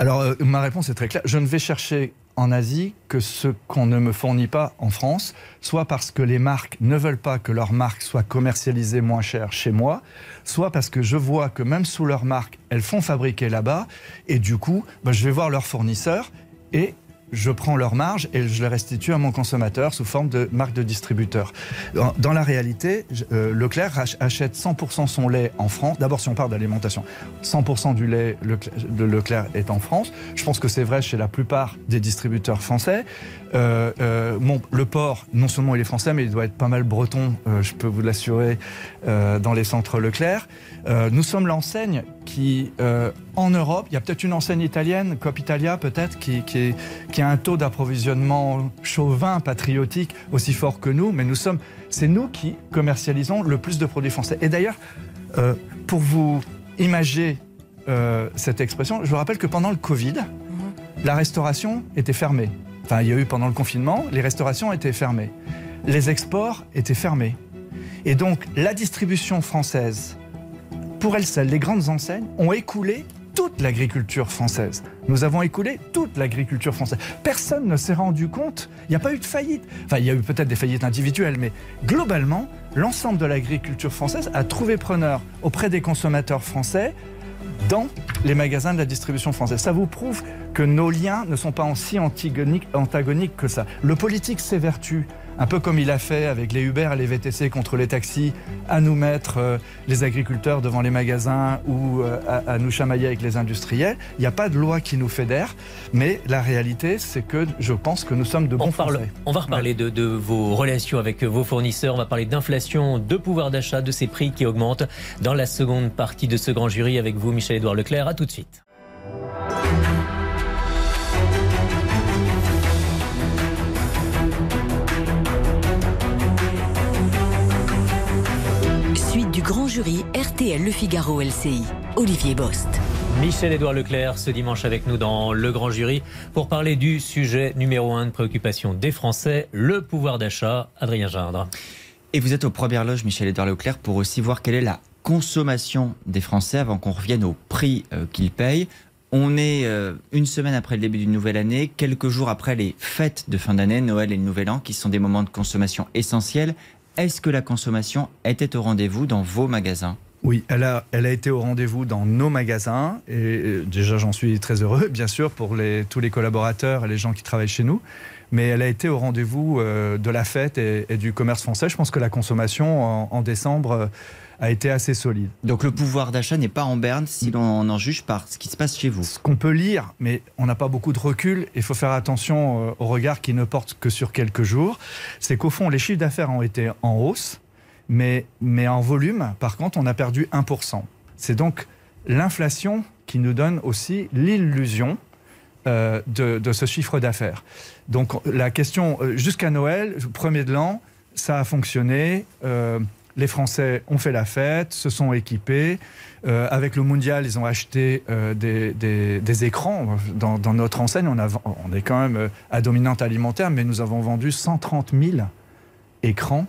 Alors, euh, ma réponse est très claire. Je ne vais chercher en Asie que ce qu'on ne me fournit pas en France, soit parce que les marques ne veulent pas que leur marque soit commercialisée moins cher chez moi, soit parce que je vois que même sous leur marque, elles font fabriquer là-bas, et du coup, bah, je vais voir leurs fournisseurs et je prends leur marge et je les restitue à mon consommateur sous forme de marque de distributeur. Dans, la réalité, euh, Leclerc achète 100% son lait en France. D'abord, si on parle d'alimentation, 100% du lait de Leclerc est en France. Je pense que c'est vrai chez la plupart des distributeurs français. Euh, euh, le porc, non seulement il est français, mais il doit être pas mal breton, euh, je peux vous l'assurer, euh, dans les centres Leclerc. Nous sommes l'enseigne qui, en Europe, il y a peut-être une enseigne italienne, Cop Italia peut-être, qui, qui, est- qui a un taux d'approvisionnement chauvin, patriotique aussi fort que nous, mais nous sommes, c'est nous qui commercialisons le plus de produits français. Et d'ailleurs, pour vous imager cette expression, je vous rappelle que pendant le Covid, la restauration était fermée. Enfin, il y a eu pendant le confinement, les restaurations étaient fermées. Les exports étaient fermés. Et donc, la distribution française, pour elle seule, les grandes enseignes ont écoulé toute l'agriculture française. Nous avons écoulé toute l'agriculture française. Personne ne s'est rendu compte, il n'y a pas eu de faillite. Enfin, il y a eu peut-être des faillites individuelles, mais globalement, l'ensemble de l'agriculture française a trouvé preneur auprès des consommateurs français dans les magasins de la distribution française. Ça vous prouve que nos liens ne sont pas aussi antagoniques que ça. Le politique s'évertue, un peu comme il a fait avec les Uber et les VTC contre les taxis, à nous mettre euh, les agriculteurs devant les magasins ou euh, à, à nous chamailler avec les industriels. Il n'y a pas de loi qui nous fédère, mais la réalité, c'est que je pense que nous sommes de bons On, parle- Français. on va reparler de, de vos relations avec vos fournisseurs. On va parler d'inflation, de pouvoir d'achat, de ces prix qui augmentent dans la seconde partie de ce grand jury avec vous, Michel-Édouard Leclerc. À tout de suite. Jury RTL Le Figaro LCI. Olivier Bost. Michel-Édouard Leclerc ce dimanche avec nous dans le grand jury pour parler du sujet numéro un de préoccupation des Français, le pouvoir d'achat. Adrien Gindre. Et vous êtes aux premières loges, Michel-Édouard Leclerc, pour aussi voir quelle est la consommation des Français avant qu'on revienne au prix euh, qu'ils payent. On est euh, une semaine après le début d'une nouvelle année, quelques jours après les fêtes de fin d'année, Noël et le Nouvel An, qui sont des moments de consommation essentiels. Est-ce que la consommation était au rendez-vous dans vos magasins? Oui, elle a, elle a été au rendez-vous dans nos magasins et déjà j'en suis très heureux, bien sûr, pour tous les collaborateurs et les gens qui travaillent chez nous. Mais elle a été au rendez-vous euh, de la fête et, du commerce français. Je pense que la consommation en, décembre euh, a été assez solide. Donc le pouvoir d'achat n'est pas en berne si l'on en juge par ce qui se passe chez vous. Ce qu'on peut lire, mais on n'a pas beaucoup de recul, il faut faire attention au regard qui ne porte que sur quelques jours, c'est qu'au fond les chiffres d'affaires ont été en hausse mais, mais en volume, par contre, on a perdu 1%. C'est donc l'inflation qui nous donne aussi l'illusion euh, de, ce chiffre d'affaires. Donc la question, euh, jusqu'à Noël, premier de l'an, ça a fonctionné. Euh, les Français ont fait la fête, se sont équipés. avec le mondial, ils ont acheté des, écrans. Dans, notre enseigne, on, a, on est quand même à dominante alimentaire, mais nous avons vendu 130 000 écrans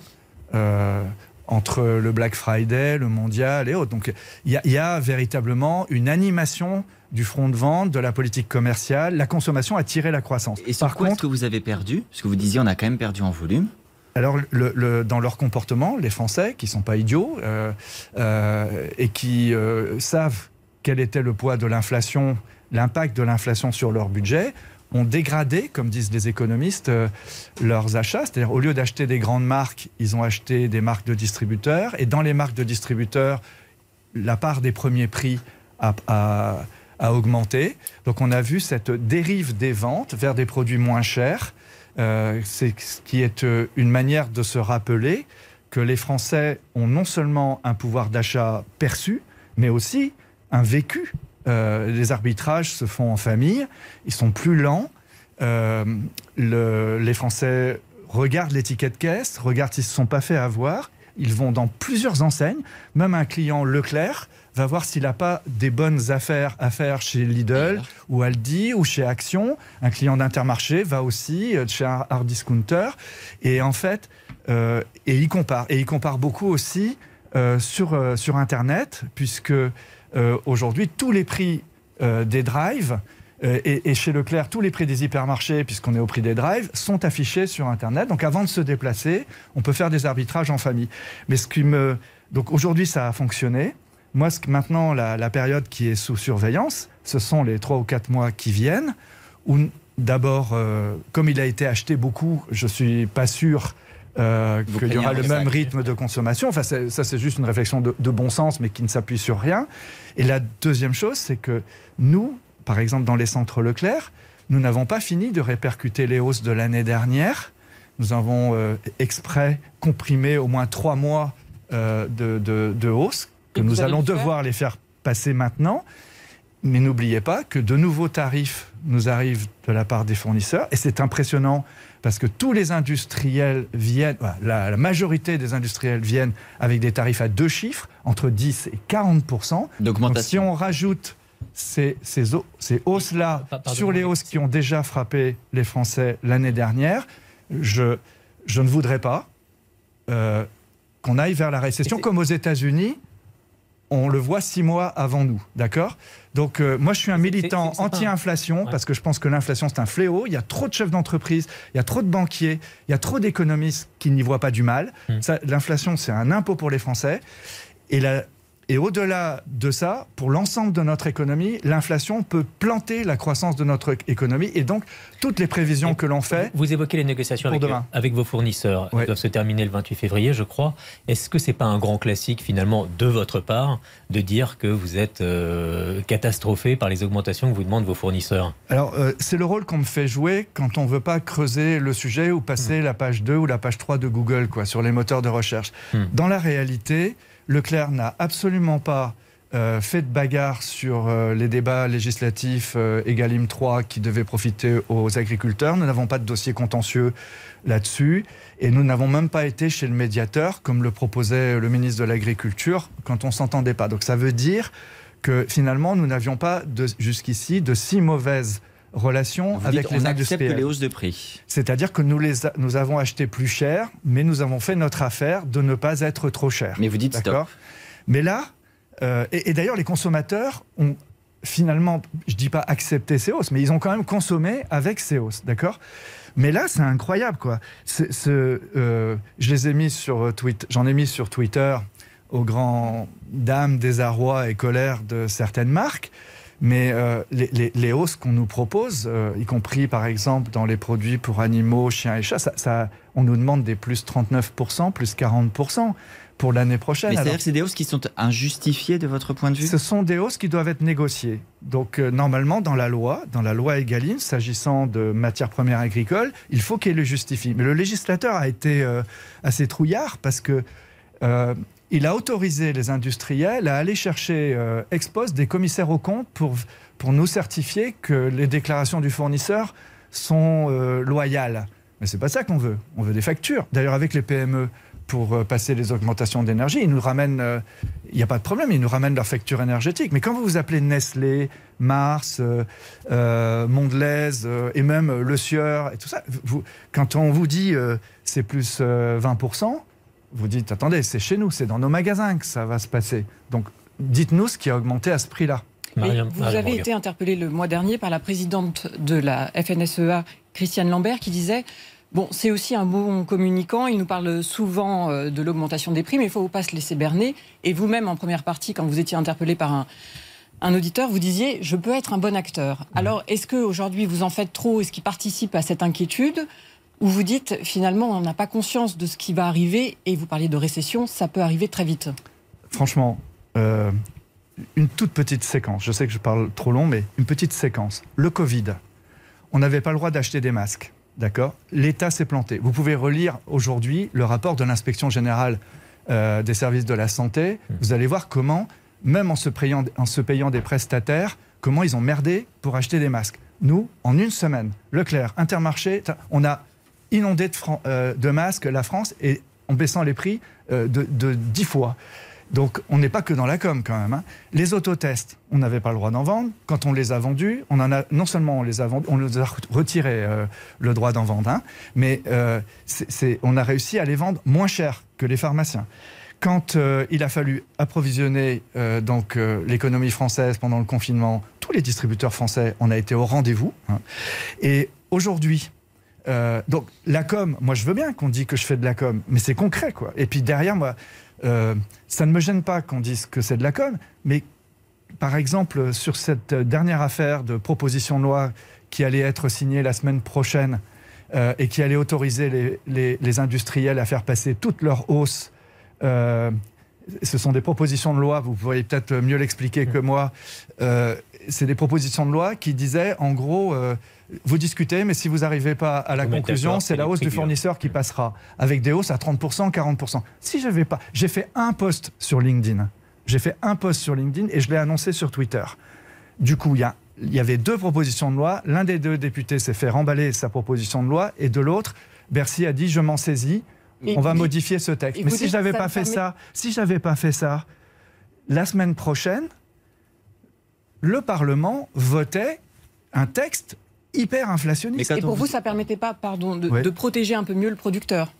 entre le Black Friday, le mondial et autres. Donc il y, a véritablement une animation du front de vente, de la politique commerciale. La consommation a tiré la croissance. Et sur quoi est-ce que vous avez perdu? Parce que vous disiez on a quand même perdu en volume. Alors, dans leur comportement, les Français, qui ne sont pas idiots euh, euh, et qui euh, savent quel était le poids de l'inflation, l'impact de l'inflation sur leur budget, ont dégradé, comme disent les économistes, leurs achats. C'est-à-dire, au lieu d'acheter des grandes marques, ils ont acheté des marques de distributeurs. Et dans les marques de distributeurs, la part des premiers prix a, augmenté. Donc, on a vu cette dérive des ventes vers des produits moins chers. Euh, c'est ce qui est euh, une manière de se rappeler que les Français ont non seulement un pouvoir d'achat perçu, mais aussi un vécu euh, les arbitrages se font en famille, ils sont plus lents. Les Français regardent l'étiquette caisse, regardent s'ils ne se sont pas fait avoir. Ils vont dans plusieurs enseignes. Même un client Leclerc va voir s'il n'a pas des bonnes affaires à faire chez Lidl ou Aldi ou chez Action. Un client d'Intermarché va aussi euh, chez un hard discounter. Et en fait, et il compare. Et il compare beaucoup aussi sur, sur Internet, puisque euh, aujourd'hui, tous les prix euh, des drives euh, et, chez Leclerc, tous les prix des hypermarchés, puisqu'on est au prix des drives, sont affichés sur Internet. Donc avant de se déplacer, on peut faire des arbitrages en famille. Mais ce qui me... Donc aujourd'hui, ça a fonctionné. Moi, ce que maintenant, la, période qui est sous surveillance, ce sont les trois ou quatre mois qui viennent, où d'abord, comme il a été acheté beaucoup, je ne suis pas sûr euh, qu'il y aura le même rythme de consommation. Enfin, ça, c'est juste une réflexion de, bon sens, mais qui ne s'appuie sur rien. Et la deuxième chose, c'est que nous, par exemple, dans les centres Leclerc, nous n'avons pas fini de répercuter les hausses de l'année dernière. Nous avons euh, exprès comprimé au moins trois mois euh, de, de, de hausse, que nous allons devoir les faire passer maintenant. Mais n'oubliez pas que de nouveaux tarifs nous arrivent de la part des fournisseurs, et c'est impressionnant parce que tous les industriels viennent, la, majorité des industriels viennent avec des tarifs à deux chiffres, entre 10 et 40 Donc si on rajoute ces, ces, ces hausses-là sur les hausses qui ont déjà frappé les Français l'année dernière, je, je ne voudrais pas euh, qu'on aille vers la récession comme aux États-Unis on le voit six mois avant nous, d'accord? Donc euh, moi je suis un militant anti-inflation parce que je pense que l'inflation c'est un fléau. Il y a trop de chefs d'entreprise, il y a trop de banquiers, il y a trop d'économistes qui n'y voient pas du mal. Hmm. L'inflation c'est un impôt pour les Français. Et la, et au-delà de ça, pour l'ensemble de notre économie, l'inflation peut planter la croissance de notre économie et donc toutes les prévisions que l'on fait. Vous évoquez les négociations avec, avec, vos fournisseurs. Elles doivent se terminer le 28 février, je crois. Est-ce que c'est pas un grand classique finalement de votre part de dire que vous êtes euh, catastrophé par les augmentations que vous demandent vos fournisseurs? Alors euh, c'est le rôle qu'on me fait jouer quand on veut pas creuser le sujet ou passer hmm. la page 2 ou la page 3 de Google quoi, sur les moteurs de recherche. Hmm. Dans la réalité, Leclerc n'a absolument pas euh, fait de bagarre sur euh, les débats législatifs euh, Egalim 3 qui devaient profiter aux agriculteurs. Nous n'avons pas de dossier contentieux là-dessus. Et nous n'avons même pas été chez le médiateur, comme le proposait le ministre de l'Agriculture, quand on s'entendait pas. Donc ça veut dire que finalement, nous n'avions pas jusqu'ici de si mauvaises relations avec les on industriels. les hausses de prix. C'est-à-dire que nous, les nous avons acheté plus cher, mais nous avons fait notre affaire de ne pas être trop cher. Mais vous dites stop. Mais là, euh, et, d'ailleurs, les consommateurs ont finalement, je dis pas accepté ces hausses, mais ils ont quand même consommé avec ces hausses, d'accord? Mais là, c'est incroyable, quoi. Euh, je les ai mis sur euh, Twitter, j'en ai mis sur Twitter aux grands dames désarroi et colère de certaines marques. Mais euh, les, hausses qu'on nous propose, y compris par exemple dans les produits pour animaux, chiens et chats, ça, on nous demande des plus 39%, plus 40% pour l'année prochaine. c'est-à-dire que c'est des hausses qui sont injustifiées de votre point de vue? Ce sont des hausses qui doivent être négociées. Donc euh, normalement, dans la loi, dans la loi Egalim, s'agissant de matières premières agricoles, il faut qu'elle le justifie. Mais le législateur a été euh, assez trouillard parce que euh, il a autorisé les industriels à aller chercher post des commissaires aux comptes pour, pour nous certifier que les déclarations du fournisseur sont loyales. Mais c'est pas ça qu'on veut. On veut des factures. D'ailleurs, avec les PME, pour euh, passer les augmentations d'énergie. Ils nous ramènent, euh, il n'y a pas de problème, ils nous ramènent leur facture énergétique. Mais quand vous vous appelez Nestlé, Mars, euh, Mondelez et même Le Sieur et tout ça, vous, quand on vous dit c'est plus 20%, vous dites attendez, c'est chez nous, c'est dans nos magasins que ça va se passer. Donc dites-nous ce qui a augmenté à ce prix-là. vous avez été interpellé le mois dernier par la présidente de la FNSEA, Christiane Lambert, qui disait Bon, c'est aussi un bon communicant. Il nous parle souvent euh, de l'augmentation des prix, mais il ne faut pas se laisser berner. Et vous-même, en première partie, quand vous étiez interpellé par un, auditeur, vous disiez je peux être un bon acteur. Alors, est-ce qu'aujourd'hui, vous en faites trop? Est-ce qui participe à cette inquiétude? Ou vous dites finalement, on n'a pas conscience de ce qui va arriver et vous parliez de récession, ça peut arriver très vite Franchement, euh, une toute petite séquence. Je sais que je parle trop long, mais une petite séquence. Le Covid, on n'avait pas le droit d'acheter des masques. D'accord? L'État s'est planté. Vous pouvez relire aujourd'hui le rapport de l'inspection générale euh, des services de la santé. Mmh. Vous allez voir comment, même en se, payant, en se payant des prestataires, comment ils ont merdé pour acheter des masques. Nous, en une semaine, Leclerc, Intermarché, on a inondé de, euh, de masques la France et en baissant les prix euh, de, de 10 fois. Donc on n'est pas que dans la com quand même. Hein. Les autotests, on n'avait pas le droit d'en vendre. Quand on les a vendus, non seulement on les a vendus, on nous a retiré euh, le droit d'en vendre, hein, mais on a réussi à les vendre moins cher que les pharmaciens. Quand il a fallu approvisionner donc l'économie française pendant le confinement, tous les distributeurs français, on a été au rendez-vous. Hein. Et aujourd'hui, donc la com, moi je veux bien qu'on dise que je fais de la com, mais c'est concret quoi. Et puis derrière moi, euh, ça ne me gêne pas qu'on dise que c'est de la com, mais par exemple, sur cette dernière affaire de proposition de loi qui allait être signée la semaine prochaine euh, et qui allait autoriser les, industriels à faire passer toutes leurs hausses, euh, ce sont des propositions de loi, vous pourriez peut-être mieux l'expliquer que moi, c'est des propositions de loi qui disaient en gros vous discutez, mais si vous n'arrivez pas à la conclusion, c'est la hausse du fournisseur qui passera, avec des hausses à 30%, 40%. Si je vais pas, j'ai fait un post sur LinkedIn. J'ai fait un post sur LinkedIn et je l'ai annoncé sur Twitter. Du coup, il y, il y avait deux propositions de loi. L'un des deux députés s'est fait remballer sa proposition de loi et de l'autre, Bercy a dit je m'en saisis. on va modifier ce texte. Mais si j'avais pas fait ça, si j'avais pas fait ça, la semaine prochaine, le Parlement votait un texte hyper inflationniste. Et pour vous, ça ne permettait pas pardon, de, protéger un peu mieux le producteur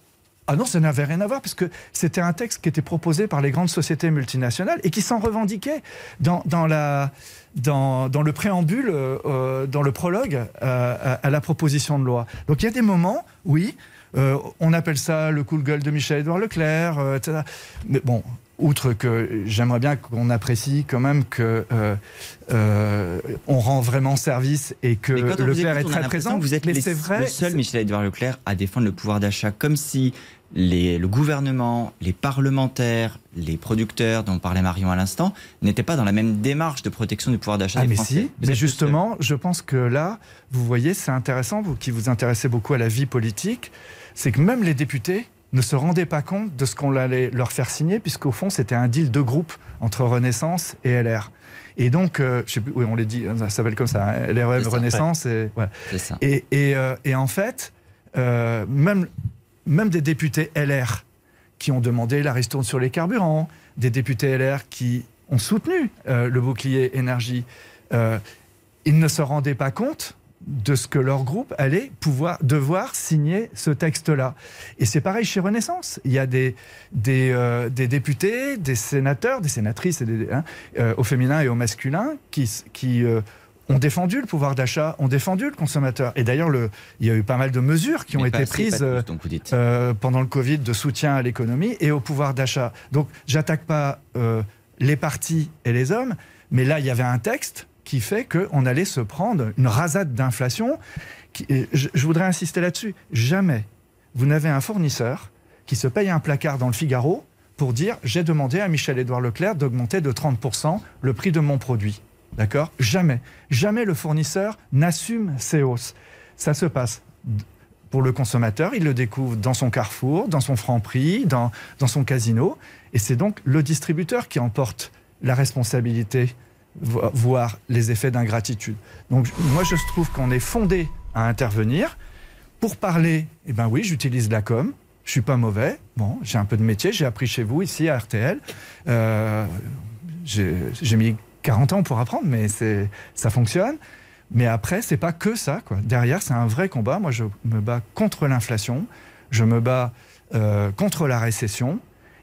ah non, ça n'avait rien à voir, parce que c'était un texte qui était proposé par les grandes sociétés multinationales et qui s'en revendiquait dans, dans, la, dans, dans, le préambule, euh, dans le prologue euh, à, la proposition de loi. Donc il y a des moments, oui, euh, on appelle ça le coup de gueule de Michel-Édouard Leclerc, etc. Mais bon, outre que j'aimerais bien qu'on apprécie quand même que euh, euh, on rend vraiment service et que Leclerc est très présent. vous êtes mais vrai, le seul Michel-Edouard Leclerc à défendre le pouvoir d'achat comme si les, le gouvernement, les parlementaires, les producteurs dont parlait Marion à l'instant n'étaient pas dans la même démarche de protection du pouvoir d'achat ah, des mais Français. Si, mais justement, je pense que là, vous voyez, c'est intéressant, vous qui vous intéressez beaucoup à la vie politique, c'est que même les députés ne se rendaient pas compte de ce qu'on allait leur faire signer, puisqu'au fond, c'était un deal de groupe entre Renaissance et LR. Et donc, euh, je sais plus, oui, on l'a dit, ça s'appelle comme ça, hein, LRM Renaissance. Et, ça. Et, et, euh, et, en fait, euh, même, même des députés LR qui ont demandé la ristourne sur les carburants, des députés LR qui ont soutenu le bouclier énergie, ils ne se rendaient pas compte de ce que leur groupe allait pouvoir devoir signer ce texte-là. Et c'est pareil chez Renaissance. Il y a des, des, euh, des députés, des sénateurs, des sénatrices et des- hein, euh, au féminin et au masculin qui, qui euh, ont défendu le pouvoir d'achat, ont défendu le consommateur. Et d'ailleurs, le- il y a eu pas mal de mesures qui ont Mais été assez, prises tous, donc pendant le Covid de soutien à l'économie et au pouvoir d'achat. Donc, j'attaque pas les partis et les hommes, mais là, il y avait un texte qui fait qu'on allait se prendre une rasade d'inflation. Je, voudrais insister là-dessus. Jamais vous n'avez un fournisseur qui se paye un placard dans le Figaro pour dire j'ai demandé à Michel-Édouard Leclerc d'augmenter de 30% le prix de mon produit. D'accord? Jamais. Jamais le fournisseur n'assume ces hausses. Ça se passe pour le consommateur, il le découvre dans son carrefour, dans son franc prix, dans, dans son casino. Et c'est donc le distributeur qui emporte la responsabilité, vo- voire les effets d'ingratitude. Donc moi, je trouve qu'on est fondé à intervenir. Pour parler, eh ben oui, j'utilise la com. Je suis pas mauvais. Bon, j'ai un peu de métier. J'ai appris chez vous, ici, à RTL. Euh, j'ai mis 40 ans pour apprendre, mais ça fonctionne. Mais après, c'est pas que ça. Quoi. Derrière, c'est un vrai combat. Moi, je me bats contre l'inflation. Je me bats euh, contre la récession.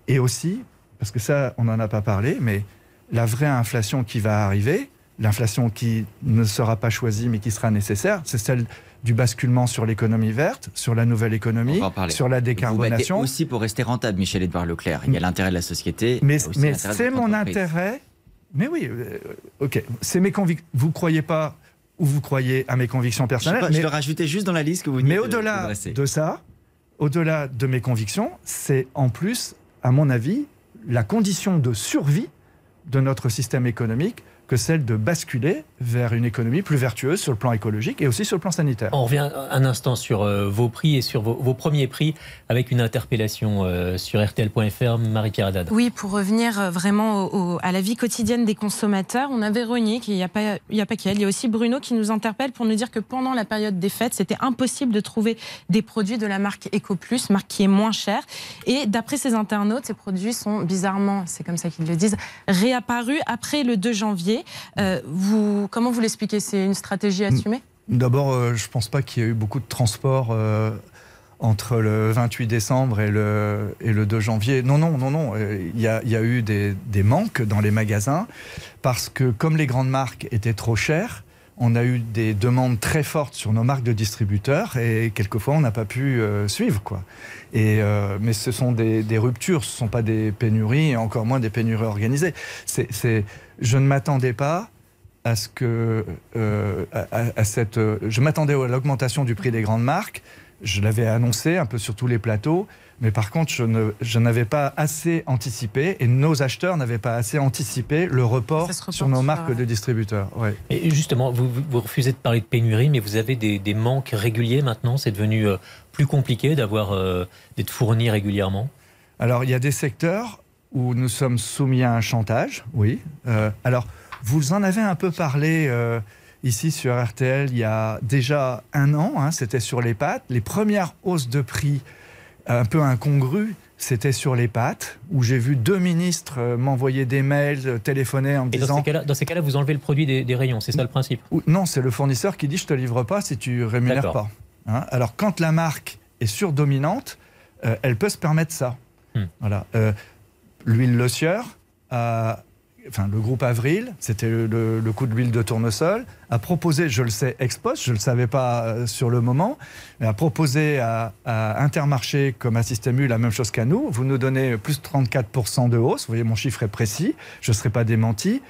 Et aussi, parce que ça, on n'en a pas parlé, mais la vraie inflation qui va arriver, l'inflation qui ne sera pas choisie, mais qui sera nécessaire, c'est celle du basculement sur l'économie verte, sur la nouvelle économie, sur la Vous décarbonation. aussi pour rester rentable, Michel-Édouard Leclerc. Il y a l'intérêt de la société. Mais, c'est mon intérêt. Mais oui, euh, ok. C'est mes convictions. Vous croyez pas ou vous croyez à mes convictions Je, personnelles. je mais le rajoutais juste dans la liste que vous mais de- au-delà de ça, au-delà de mes convictions, c'est en plus, à mon avis, la condition de survie de notre système économique que celle de basculer vers une économie plus vertueuse sur le plan écologique et aussi sur le plan sanitaire. On revient un instant sur euh, vos prix et sur vos, vos premiers prix avec une interpellation euh, sur RTL.fr, Marie-Pierre Haddad. Oui, pour revenir euh, vraiment au- au- à la vie quotidienne des consommateurs, on a Véronique, il n'y a pas, il y a pas qu'elle, il y a aussi Bruno qui nous interpelle pour nous dire que pendant la période des fêtes, c'était impossible de trouver des produits de la marque EcoPlus, marque qui est moins chère. Et d'après ces internautes, ces produits sont bizarrement, c'est comme ça qu'ils le disent, réapparus après le 2 janvier. Euh, vous, comment vous l'expliquez? C'est une stratégie assumée? D'abord, euh, je ne pense pas qu'il y ait eu beaucoup de transport euh, entre le 28 décembre et le, et le 2 janvier. Non, non, non, non. Il y, a, il y a eu des, des manques dans les magasins parce que comme les grandes marques étaient trop chères, on a eu des demandes très fortes sur nos marques de distributeurs et quelquefois on n'a pas pu euh, suivre. Quoi. Et, euh, mais ce sont des, des ruptures, ce ne sont pas des pénuries et encore moins des pénuries organisées. C'est- je ne m'attendais pas à ce que euh, à, cette euh, je m'attendais à l'augmentation du prix des grandes marques je l'avais annoncé un peu sur tous les plateaux mais par contre je ne je n'avais pas assez anticipé et nos acheteurs n'avaient pas assez anticipé le report sur nos marques de distributeurs ouais. Et justement, vous, vous- vous refusez de parler de pénurie, mais vous avez des, des manques réguliers maintenant? C'est devenu euh, plus compliqué d'avoir euh, d'être fourni régulièrement? Alors, il y a des secteurs où nous sommes soumis à un chantage, oui. Euh, alors, vous en avez un peu parlé euh, ici sur RTL il y a déjà un an, hein, c'était sur les pâtes. Les premières hausses de prix un peu incongrues, c'était sur les pâtes, où j'ai vu deux ministres euh, m'envoyer des mails, euh, téléphoner en me Et dans disant... ces cas-là, dans ces cas-là, vous enlevez le produit des, des rayons. C'est ça le principe? Non, c'est le fournisseur qui dit je te livre pas si tu rémunères pas. Hein, Alors quand la marque est surdominante, euh, elle peut se permettre ça. Hmm. Voilà. Euh, L'huile Le Sieur, a- enfin le groupe Avril, c'était le, coup de l'huile de tournesol, a proposé, je le sais ex post, je ne le savais pas euh, sur le moment, mais a proposé à, à Intermarché comme à Système U la même chose qu'à nous. Vous nous donnez plus de 34% de hausse, vous voyez mon chiffre est précis, je ne serai pas démenti.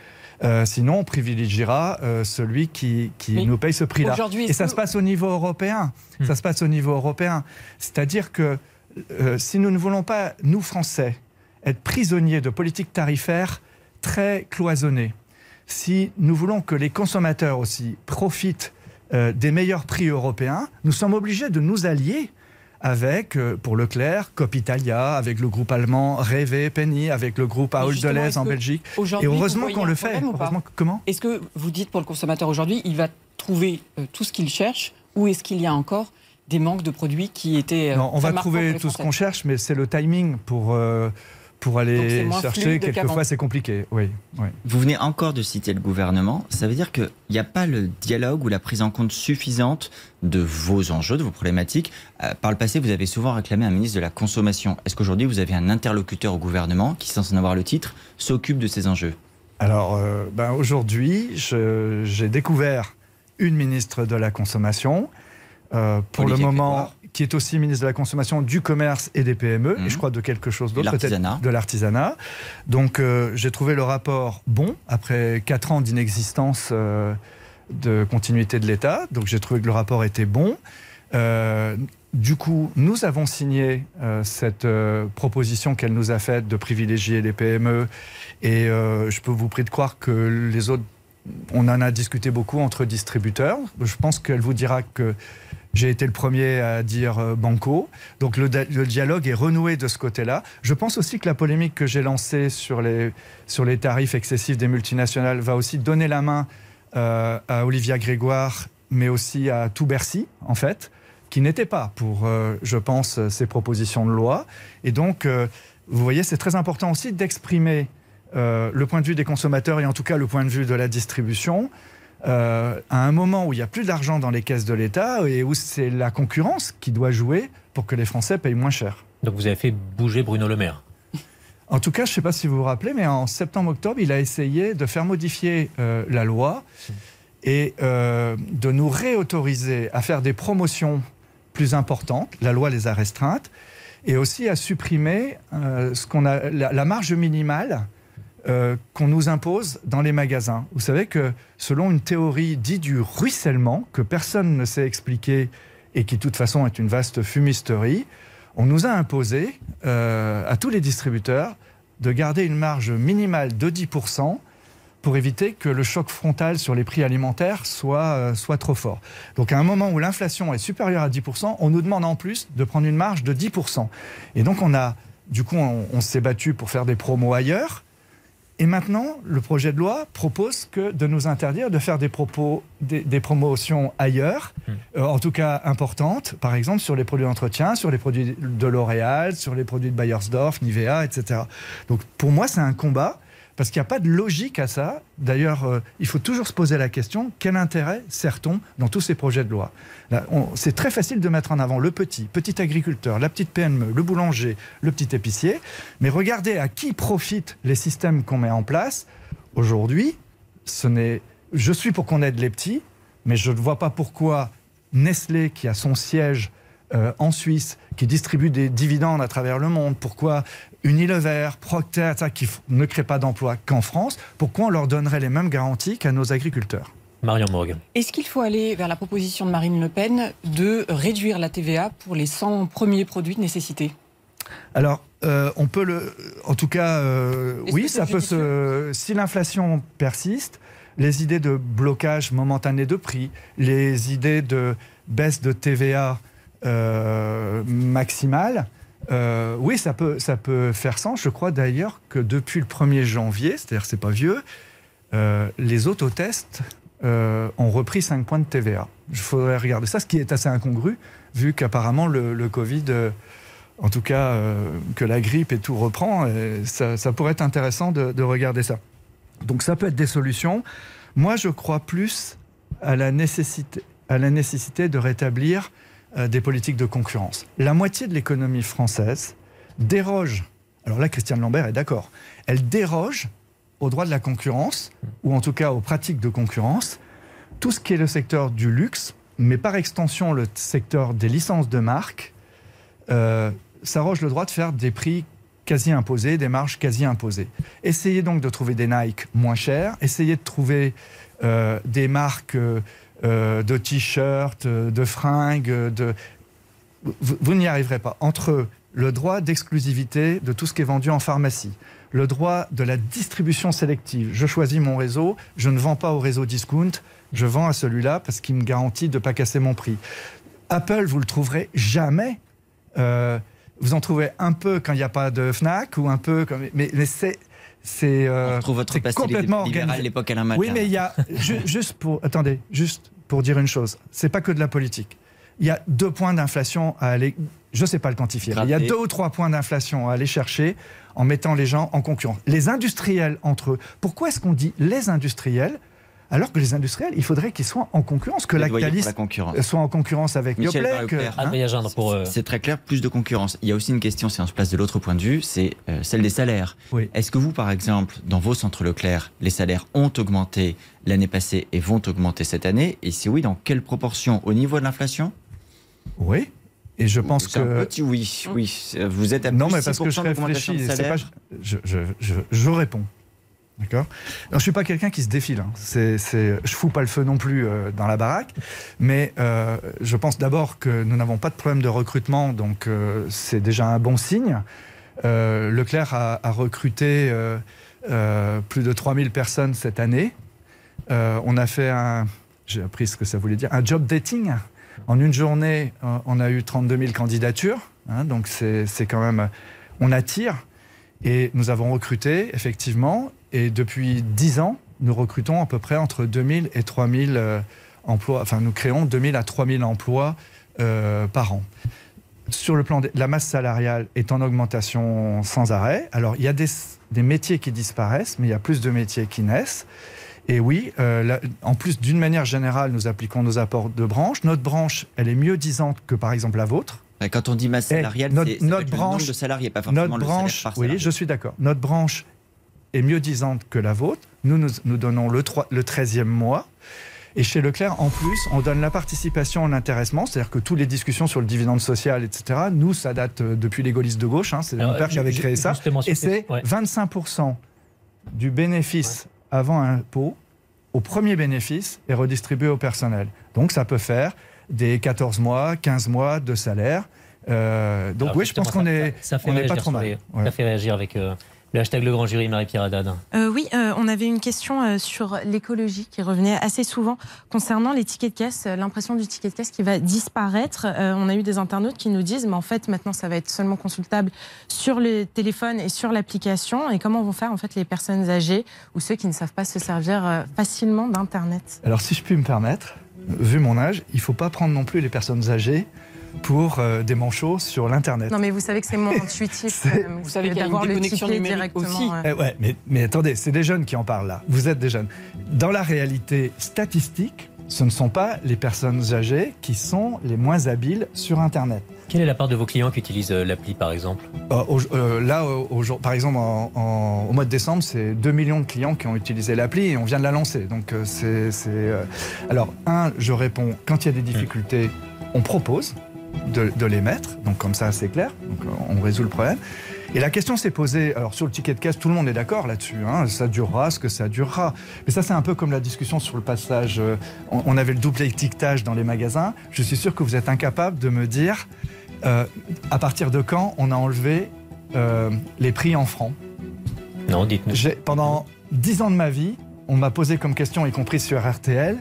Euh, sinon, on privilégiera euh, celui qui, nous paye ce prix-là. aujourd'hui, Et ça se passe au niveau européen. Hmm. Ça se passe au niveau européen. C'est-à-dire que euh, si nous ne voulons pas, nous Français, être prisonniers de politiques tarifaires très cloisonnées, si nous voulons que les consommateurs aussi profitent euh, des meilleurs prix européens, nous sommes obligés de nous allier avec, euh, pour Leclerc, Copitalia, avec le groupe allemand Révé, Penny, avec le groupe Ahold est-ce en que Belgique. Et heureusement qu'on le fait. Heureusement que- comment? Est-ce que vous dites pour le consommateur aujourd'hui, il va trouver euh, tout ce qu'il cherche ou est-ce qu'il y a encore des manques de produits qui étaient. Non, on va trouver tout ce qu'on cherche, mais c'est le timing pour pour aller chercher, quelquefois c'est compliqué. Oui, Vous venez encore de citer le gouvernement. Ça veut dire qu'il n'y a pas le dialogue ou la prise en compte suffisante de vos enjeux, de vos problématiques. Euh, par le passé, vous avez souvent réclamé un ministre de la consommation. Est-ce qu'aujourd'hui, vous avez un interlocuteur au gouvernement qui, sans en avoir le titre, s'occupe de ces enjeux? Alors, euh, ben aujourd'hui, j'ai découvert une ministre de la consommation. Euh, pour le moment, qui est aussi ministre de la Consommation, du Commerce et des PME, et je mhm. crois de quelque chose d'autre, peut-être de l'artisanat. Donc euh, j'ai trouvé le rapport bon, après quatre ans d'inexistence euh, de continuité de l'État. Donc j'ai trouvé que le rapport était bon. Euh, du coup, nous avons signé cette proposition qu'elle nous a faite de privilégier les PME. Et je peux vous prier de croire que les autres, on en a discuté beaucoup entre distributeurs. Je pense qu'elle vous dira que j'ai été le premier à dire euh, banco. Donc le, dialogue est renoué de ce côté-là. Je pense aussi que la polémique que j'ai lancée sur les, sur les tarifs excessifs des multinationales va aussi donner la main euh, à Olivia Grégoire, mais aussi à tout Bercy, en fait, qui n'était pas pour, euh, je pense, ces propositions de loi. Et donc, vous voyez, c'est très important aussi d'exprimer le point de vue des consommateurs et en tout cas le point de vue de la distribution euh, à un moment où il n'y a plus d'argent dans les caisses de l'État et où c'est la concurrence qui doit jouer pour que les Français payent moins cher. Donc vous avez fait bouger Bruno Le Maire en tout cas, je ne sais pas si vous vous rappelez, mais en septembre-octobre, il a essayé de faire modifier euh, la loi et euh, de nous réautoriser à faire des promotions plus importantes. La loi les a restreintes et aussi à supprimer ce qu'on a la, marge minimale euh, qu'on nous impose dans les magasins. Vous savez que selon une théorie dite du ruissellement, que personne ne sait expliquer et qui de toute façon est une vaste fumisterie, on nous a imposé euh, à tous les distributeurs de garder une marge minimale de 10% pour éviter que le choc frontal sur les prix alimentaires soit, euh, soit trop fort. Donc à un moment où l'inflation est supérieure à 10%, on nous demande en plus de prendre une marge de 10%. Et donc on a, du coup, on s'est battu pour faire des promos ailleurs. Et maintenant, le projet de loi propose que de nous interdire de faire des, propos, des, promotions ailleurs, hmm. euh, en tout cas importantes, par exemple sur les produits d'entretien, sur les produits de L'Oréal, sur les produits de Bayersdorf, Nivea, etc. Donc pour moi, c'est un combat parce qu'il n'y a pas de logique à ça. D'ailleurs, euh, il faut toujours se poser la question, quel intérêt sert-on dans tous ces projets de loi? C'est très facile de mettre en avant le petit, petit agriculteur, la petite PME, le boulanger, le petit épicier, mais regardez à qui profitent les systèmes qu'on met en place. Aujourd'hui, ce n'est... Je suis pour qu'on aide les petits, mais je ne vois pas pourquoi Nestlé, qui a son siège euh, en Suisse, qui distribue des dividendes à travers le monde, pourquoi Unilever, Procter, ça, qui ne créent pas d'emplois qu'en France, pourquoi on leur donnerait les mêmes garanties qu'à nos agriculteurs? Marion Morgan. Est-ce qu'il faut aller vers la proposition de Marine Le Pen de réduire la TVA pour les 100 premiers produits de nécessité alors, euh, on peut le. En tout cas, euh, oui, ça peut se. Si l'inflation persiste, les idées de blocage momentané de prix, les idées de baisse de TVA euh, maximale, euh, oui, ça peut, ça peut faire sens. Je crois d'ailleurs que depuis le 1er janvier, c'est-à-dire c'est pas vieux, euh, les autotests ont repris 5 points de TVA. Il faudrait regarder ça, ce qui est assez incongru, vu qu'apparemment le, Covid, en tout cas que la grippe et tout reprend, ça, pourrait être intéressant de, de, regarder ça. Donc ça peut être des solutions. Moi, je crois plus à la nécessité, à la nécessité de rétablir des politiques de concurrence. La moitié de l'économie française déroge, alors là Christiane Lambert est d'accord, elle déroge au droit de la concurrence, ou en tout cas aux pratiques de concurrence, tout ce qui est le secteur du luxe, mais par extension le secteur des licences de marque, euh, s'arroge le droit de faire des prix quasi imposés, des marges quasi imposées. Essayez donc de trouver des Nike moins chers, essayez de trouver euh, des marques euh, de t-shirts, euh, de fringues, de... Vous, n'y arriverez pas. Entre le droit d'exclusivité de tout ce qui est vendu en pharmacie, le droit de la distribution sélective. Je choisis mon réseau, je ne vends pas au réseau discount, je vends à celui-là parce qu'il me garantit de ne pas casser mon prix. Apple, vous le trouverez jamais. Euh, vous en trouvez un peu quand il n'y a pas de Fnac ou un peu mais c'est c'est euh, complètement organisé. l'époque Oui, mais il y a juste pour attendez, juste pour dire une chose, c'est pas que de la politique. il y a deux points d'inflation à aller. Je ne sais pas le quantifier. mais Il y a deux ou trois points d'inflation à aller chercher en mettant les gens en concurrence. Les industriels entre eux. Pourquoi est-ce qu'on dit les industriels alors que les industriels, il faudrait qu'ils soient en concurrence, que Lactalis la concurrence. soit en concurrence avec Michel Yoplait. que- hein. Pour. euh, C'est très clair, plus de concurrence. Il y a aussi une question, si on se place de l'autre point de vue, c'est euh, celle des salaires. Oui. Est-ce que vous, par exemple, dans vos centres Leclerc, les salaires ont augmenté l'année passée et vont augmenter cette année? Et si oui, dans quelle proportion? Au niveau de l'inflation? Oui. Et je pense C'est un que. petit oui. Oui, vous êtes à Non, plus mais parce que je 6% d'augmentation réfléchis. pas- je, je, je, je réponds. D'accord Je ne suis pas quelqu'un qui se défile. hein. Je fous pas le feu non plus euh, dans la baraque. Mais euh, je pense d'abord que nous n'avons pas de problème de recrutement. Donc, euh, c'est déjà un bon signe. Leclerc a, recruté plus de 3000 personnes cette année. On a fait un. J'ai appris ce que ça voulait dire. Un job dating. En une journée, on a eu 32 000 candidatures. hein, donc, c'est quand même. On attire. Et nous avons recruté, effectivement. Et depuis 10 ans, nous recrutons à peu près entre 2000 et 3000 euh, emplois. Enfin, nous créons 2000 à 3000 emplois euh, par an. Sur le plan de la masse salariale est en augmentation sans arrêt. Alors, il y a des, des métiers qui disparaissent, mais il y a plus de métiers qui naissent. Et oui, euh, la- en plus, d'une manière générale, nous appliquons nos apports de branche. Notre branche, elle est mieux disante que, par exemple, la vôtre. Quand on dit masse salariale, c'est notre le branche- nombre de salariés, pas forcément Notre le salaire branche, par oui, salarié. je suis d'accord. Notre branche est mieux disante que la vôtre. Nous, nous, nous donnons le, 3 le 13e mois. Et chez Leclerc, en plus, on donne la participation en intéressement, c'est-à-dire que toutes les discussions sur le dividende social, etc., nous, ça date euh, depuis les gaullistes de gauche, hein, c'est mon père qui avait créé ça. Et ces- c'est ouais. 25% du bénéfice avant impôt au premier bénéfice est redistribué au personnel. Donc ça peut faire des 14 mois, 15 mois de salaire. Euh, donc Alors, oui, je pense qu'on est, ça fait on réagir pas trop mal. Ouais. Ça fait réagir avec euh, le hashtag Le Grand Jury, Marie-Pierre Haddad. Euh, oui, euh, on avait une question euh, sur l'écologie qui revenait assez souvent concernant les tickets de caisse, l'impression du ticket de caisse qui va disparaître. Euh, on a eu des internautes qui nous disent, mais en fait, maintenant, ça va être seulement consultable sur le téléphone et sur l'application. Et comment vont faire en fait les personnes âgées ou ceux qui ne savent pas se servir euh, facilement d'Internet? Alors, si je puis me permettre, vu mon âge, il ne faut pas prendre non plus les personnes âgées pour euh, des manchots sur l'Internet. Non, mais vous savez que c'est moins intuitif. Même, Vous savez qu'il y a une déconnexion numérique directement, aussi. ouais. Eh ouais, mais, mais attendez, c'est des jeunes qui en parlent là. Vous êtes des jeunes. Dans la réalité statistique, ce ne sont pas les personnes âgées qui sont les moins habiles sur Internet. Quelle est la part de vos clients qui utilisent euh, l'appli, par exemple? Euh, au- euh, là, au- au jour- par exemple, en- en- au mois de décembre, c'est 2 millions de clients qui ont utilisé l'appli et on vient de la lancer. Donc, euh, c'est. c'est, euh, Alors, un, je réponds, quand il y a des difficultés, on propose de, de les mettre. Donc, comme ça, c'est clair. Donc, euh, on résout le problème. Et la question s'est posée, alors sur le ticket de caisse, tout le monde est d'accord là-dessus, hein, ça durera ce que ça durera. Mais ça, c'est un peu comme la discussion sur le passage, euh, on, on avait le double étiquetage dans les magasins. Je suis sûr que vous êtes incapable de me dire euh, à partir de quand on a enlevé euh, les prix en francs. Non, dites-nous. Pendant 10 ans de ma vie, on m'a posé comme question, y compris sur RTL,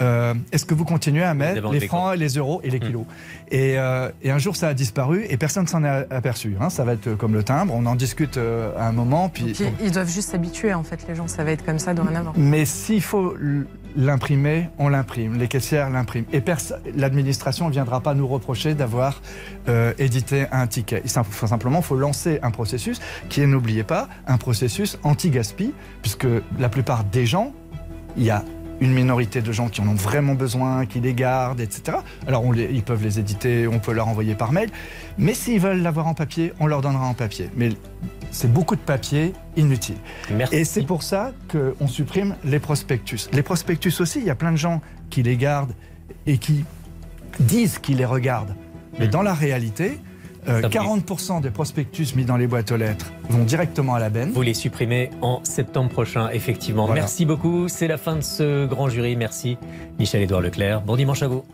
euh, est-ce que vous continuez à mettre les francs, les euros et les Hmm. kilos et, euh, et un jour, ça a disparu et personne s'en est aperçu. hein. Ça va être comme le timbre, on en discute euh, à un moment. Puis, Donc, ils- ils doivent juste s'habituer, en fait, les gens. Ça va être comme ça dorénavant. mais s'il faut l'imprimer, on l'imprime. Les caissières l'impriment. Et l'administration ne viendra pas nous reprocher d'avoir euh, édité un ticket. Il simplement faut lancer un processus qui est, n'oubliez pas, un processus anti-gaspi, puisque la plupart des gens, il y a une minorité de gens qui en ont vraiment besoin, qui les gardent, etc. Alors on les- ils peuvent les éditer, on peut leur envoyer par mail, mais s'ils veulent l'avoir en papier, on leur donnera en papier. Mais c'est beaucoup de papier inutile. Merci. Et c'est pour ça qu'on supprime les prospectus. Les prospectus aussi, il y a plein de gens qui les gardent et qui disent qu'ils les regardent. Mais Mm. dans la réalité, euh, Ça vous- 40% des prospectus mis dans les boîtes aux lettres vont directement à la benne. Vous les supprimez en septembre prochain, effectivement. Voilà. Merci beaucoup. C'est la fin de ce grand jury. Merci, Michel-Édouard Leclerc. Bon dimanche à vous.